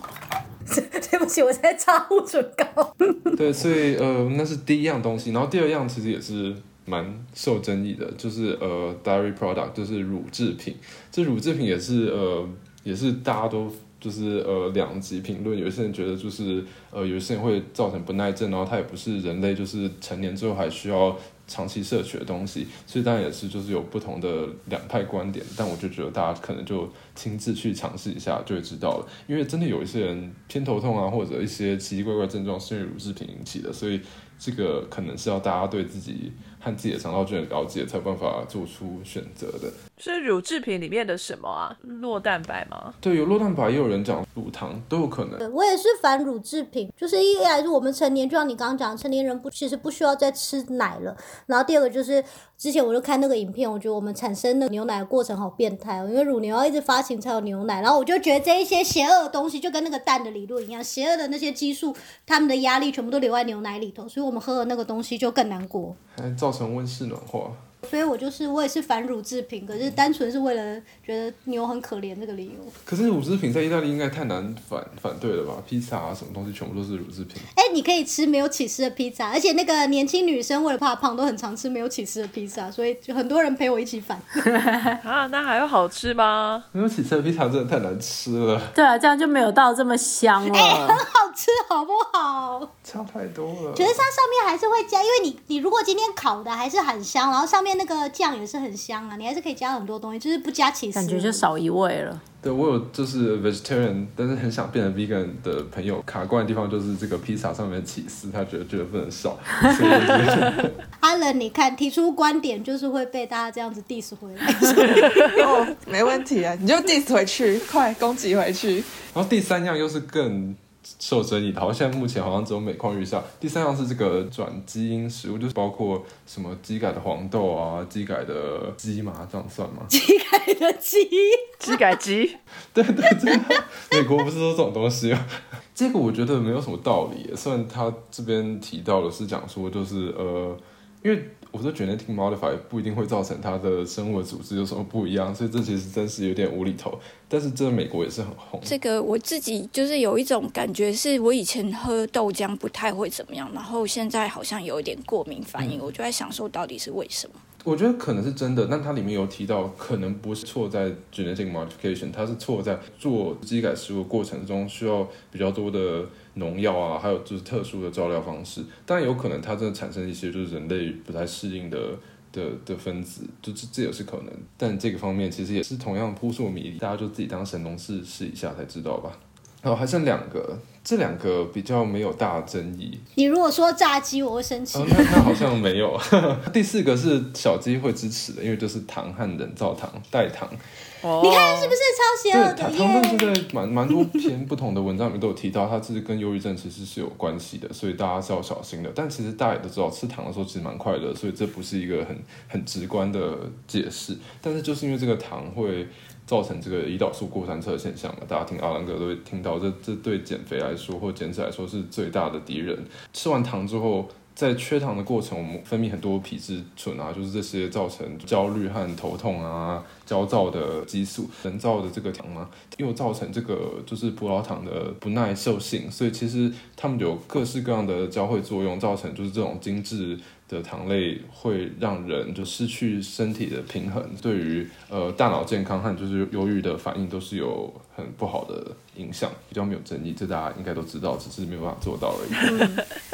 对不起，我在擦护唇膏。对，所以呃，那是第一样东西，然后第二样其实也是蛮受争议的，就是呃，dairy product，就是乳制品。这乳制品也是呃，也是大家都就是呃两极评论，有些人觉得就是呃，有些人会造成不耐症，然后它也不是人类就是成年之后还需要。长期摄取的东西，所以当然也是就是有不同的两派观点，但我就觉得大家可能就亲自去尝试一下就会知道了，因为真的有一些人偏头痛啊，或者一些奇奇怪怪症状是因为乳制品引起的，所以这个可能是要大家对自己和自己的肠道菌了解，才有办法做出选择的。是乳制品里面的什么啊？酪蛋白吗？对，有酪蛋白，也有人讲乳糖，都有可能。我也是反乳制品，就是一来是我们成年，就像你刚刚讲，成年人不其实不需要再吃奶了。然后第二个就是之前我就看那个影片，我觉得我们产生的牛奶的过程好变态哦，因为乳牛要一直发情才有牛奶。然后我就觉得这一些邪恶的东西就跟那个蛋的理论一样，邪恶的那些激素，他们的压力全部都留在牛奶里头，所以我们喝了那个东西就更难过，还造成温室暖化。所以我就是我也是反乳制品，可是单纯是为了觉得牛很可怜这个理由。可是乳制品在意大利应该太难反反对了吧？披萨啊，什么东西全部都是乳制品。哎，你可以吃没有起司的披萨，而且那个年轻女生为了怕胖，都很常吃没有起司的披萨，所以就很多人陪我一起反。啊，那还有好吃吗？没有起司的披萨真的太难吃了。对啊，这样就没有到这么香了。哎，很好吃，好不好？差太多了。觉得它上面还是会加，因为你你如果今天烤的还是很香，然后上面那个酱也是很香啊，你还是可以加很多东西，就是不加起司，感觉就少一味了。对我有就是 vegetarian，但是很想变成 vegan 的朋友，卡关的地方就是这个披萨上面起司，他觉得觉得不能少。阿伦，你看提出观点就是会被大家这样子 diss 回来。哦，没问题啊，你就 diss 回去，快攻击回去。然后第三样又是更。受争议的，好像现在目前好像只有每况愈下。第三样是这个转基因食物，就是包括什么机改的黄豆啊，机改的鸡嘛，这样算吗？机改的鸡，机改鸡，对 对对，美国不是说这种东西啊？这个我觉得没有什么道理。虽然他这边提到的是讲说，就是呃，因为。我说 genetic modify 不一定会造成它的生物组织有什么不一样，所以这其实真是有点无厘头。但是这美国也是很红。这个我自己就是有一种感觉，是我以前喝豆浆不太会怎么样，然后现在好像有一点过敏反应，我就在想说到底是为什么？我觉得可能是真的，但它里面有提到，可能不是错在 genetic modification，它是错在做机改食物过程中需要比较多的农药啊，还有就是特殊的照料方式。当然有可能它真的产生一些就是人类不太适应的的的分子，就这这也是可能。但这个方面其实也是同样扑朔迷离，大家就自己当神农试试一下才知道吧。哦，还剩两个。这两个比较没有大争议。你如果说炸鸡，我会生气。那那好像没有。第四个是小鸡会支持的，因为就是糖和人造糖代糖。你看是不是超邪恶的？糖糖分是在蛮蛮多篇不同的文章里面都有提到，它是跟忧郁症其实是有关系的，所以大家是要小心的。但其实大家也都知道，吃糖的时候其实蛮快乐，所以这不是一个很很直观的解释。但是就是因为这个糖会。造成这个胰岛素过山车现象嘛？大家听阿兰哥都会听到，这这对减肥来说或减脂来说是最大的敌人。吃完糖之后，在缺糖的过程，我们分泌很多皮质醇啊，就是这些造成焦虑和头痛啊、焦躁的激素。人造的这个糖啊，又造成这个就是葡萄糖的不耐受性，所以其实它们有各式各样的交汇作用，造成就是这种精致。的糖类会让人就失去身体的平衡，对于呃大脑健康和就是忧郁的反应都是有很不好的影响，比较没有争议，这大家应该都知道，只是没有办法做到而已。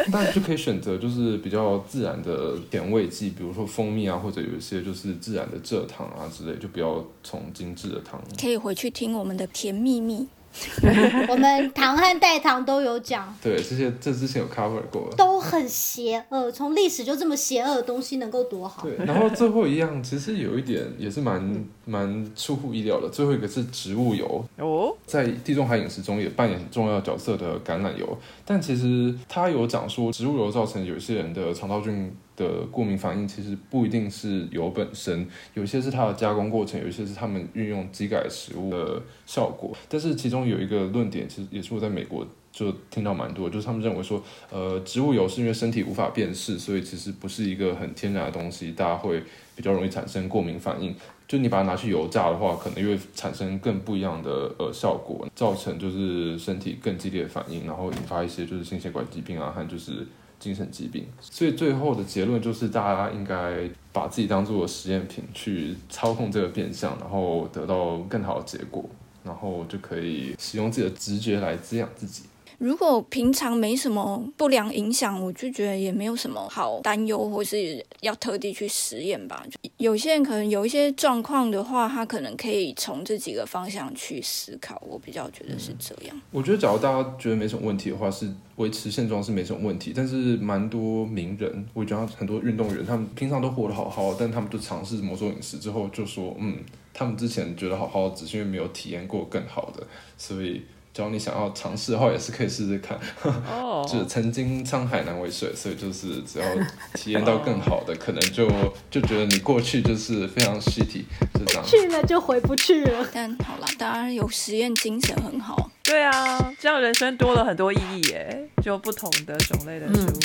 那就可以选择就是比较自然的甜味剂，比如说蜂蜜啊，或者有一些就是自然的蔗糖啊之类，就不要从精致的糖。可以回去听我们的甜蜜蜜。我们唐和代唐都有讲，对这些这之前有 cover 过，都很邪恶。从历史就这么邪恶的东西能够多好？对，然后最后一样其实有一点也是蛮蛮出乎意料的，最后一个是植物油哦，在地中海饮食中也扮演很重要角色的橄榄油，但其实它有讲说植物油造成有些人的肠道菌。的过敏反应其实不一定是油本身，有些是它的加工过程，有一些是他们运用机改食物的效果。但是其中有一个论点，其实也是我在美国就听到蛮多，就是他们认为说，呃，植物油是因为身体无法辨识，所以其实不是一个很天然的东西，大家会比较容易产生过敏反应。就你把它拿去油炸的话，可能又会产生更不一样的呃效果，造成就是身体更激烈的反应，然后引发一些就是心血管疾病啊和就是精神疾病。所以最后的结论就是，大家应该把自己当做实验品去操控这个变相，然后得到更好的结果，然后就可以使用自己的直觉来滋养自己。如果平常没什么不良影响，我就觉得也没有什么好担忧，或是要特地去实验吧。有些人可能有一些状况的话，他可能可以从这几个方向去思考。我比较觉得是这样。我觉得，假如大家觉得没什么问题的话，是维持现状是没什么问题。但是，蛮多名人，我觉得很多运动员，他们平常都活得好好，但他们就尝试某种饮食之后，就说，嗯，他们之前觉得好好，只是因为没有体验过更好的，所以。只要你想要尝试的话，也是可以试试看。哦，就是曾经沧海难为水，所以就是只要体验到更好的，可能就就觉得你过去就是非常尸体，就这样。去了就回不去了。但好了，当然有实验精神很好。对啊，这样人生多了很多意义耶，就不同的种类的食物，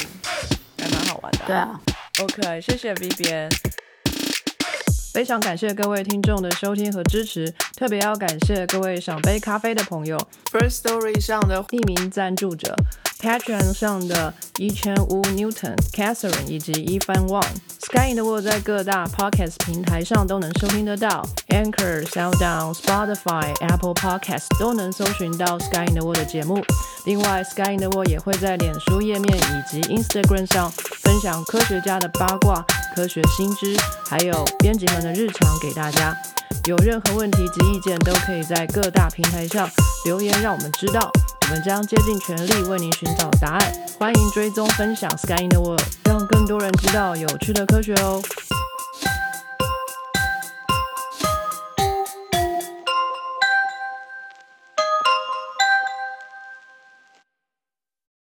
还蛮好玩的。对啊。OK，谢谢 V B N。非常感谢各位听众的收听和支持，特别要感谢各位赏杯咖啡的朋友，First Story 上的匿名赞助者，Patreon 上的一千五 Newton、Catherine 以及一番 Wang，Sky in the World 在各大 Podcast 平台上都能收听得到，Anchor、SoundOn、Spotify、Apple Podcast 都能搜寻到 Sky in the World 的节目。另外，Sky in the World 也会在脸书页面以及 Instagram 上分享科学家的八卦、科学新知，还有编辑们的日常给大家。有任何问题及意见，都可以在各大平台上留言，让我们知道。我们将竭尽全力为您寻找答案。欢迎追踪分享 Sky in the World，让更多人知道有趣的科学哦。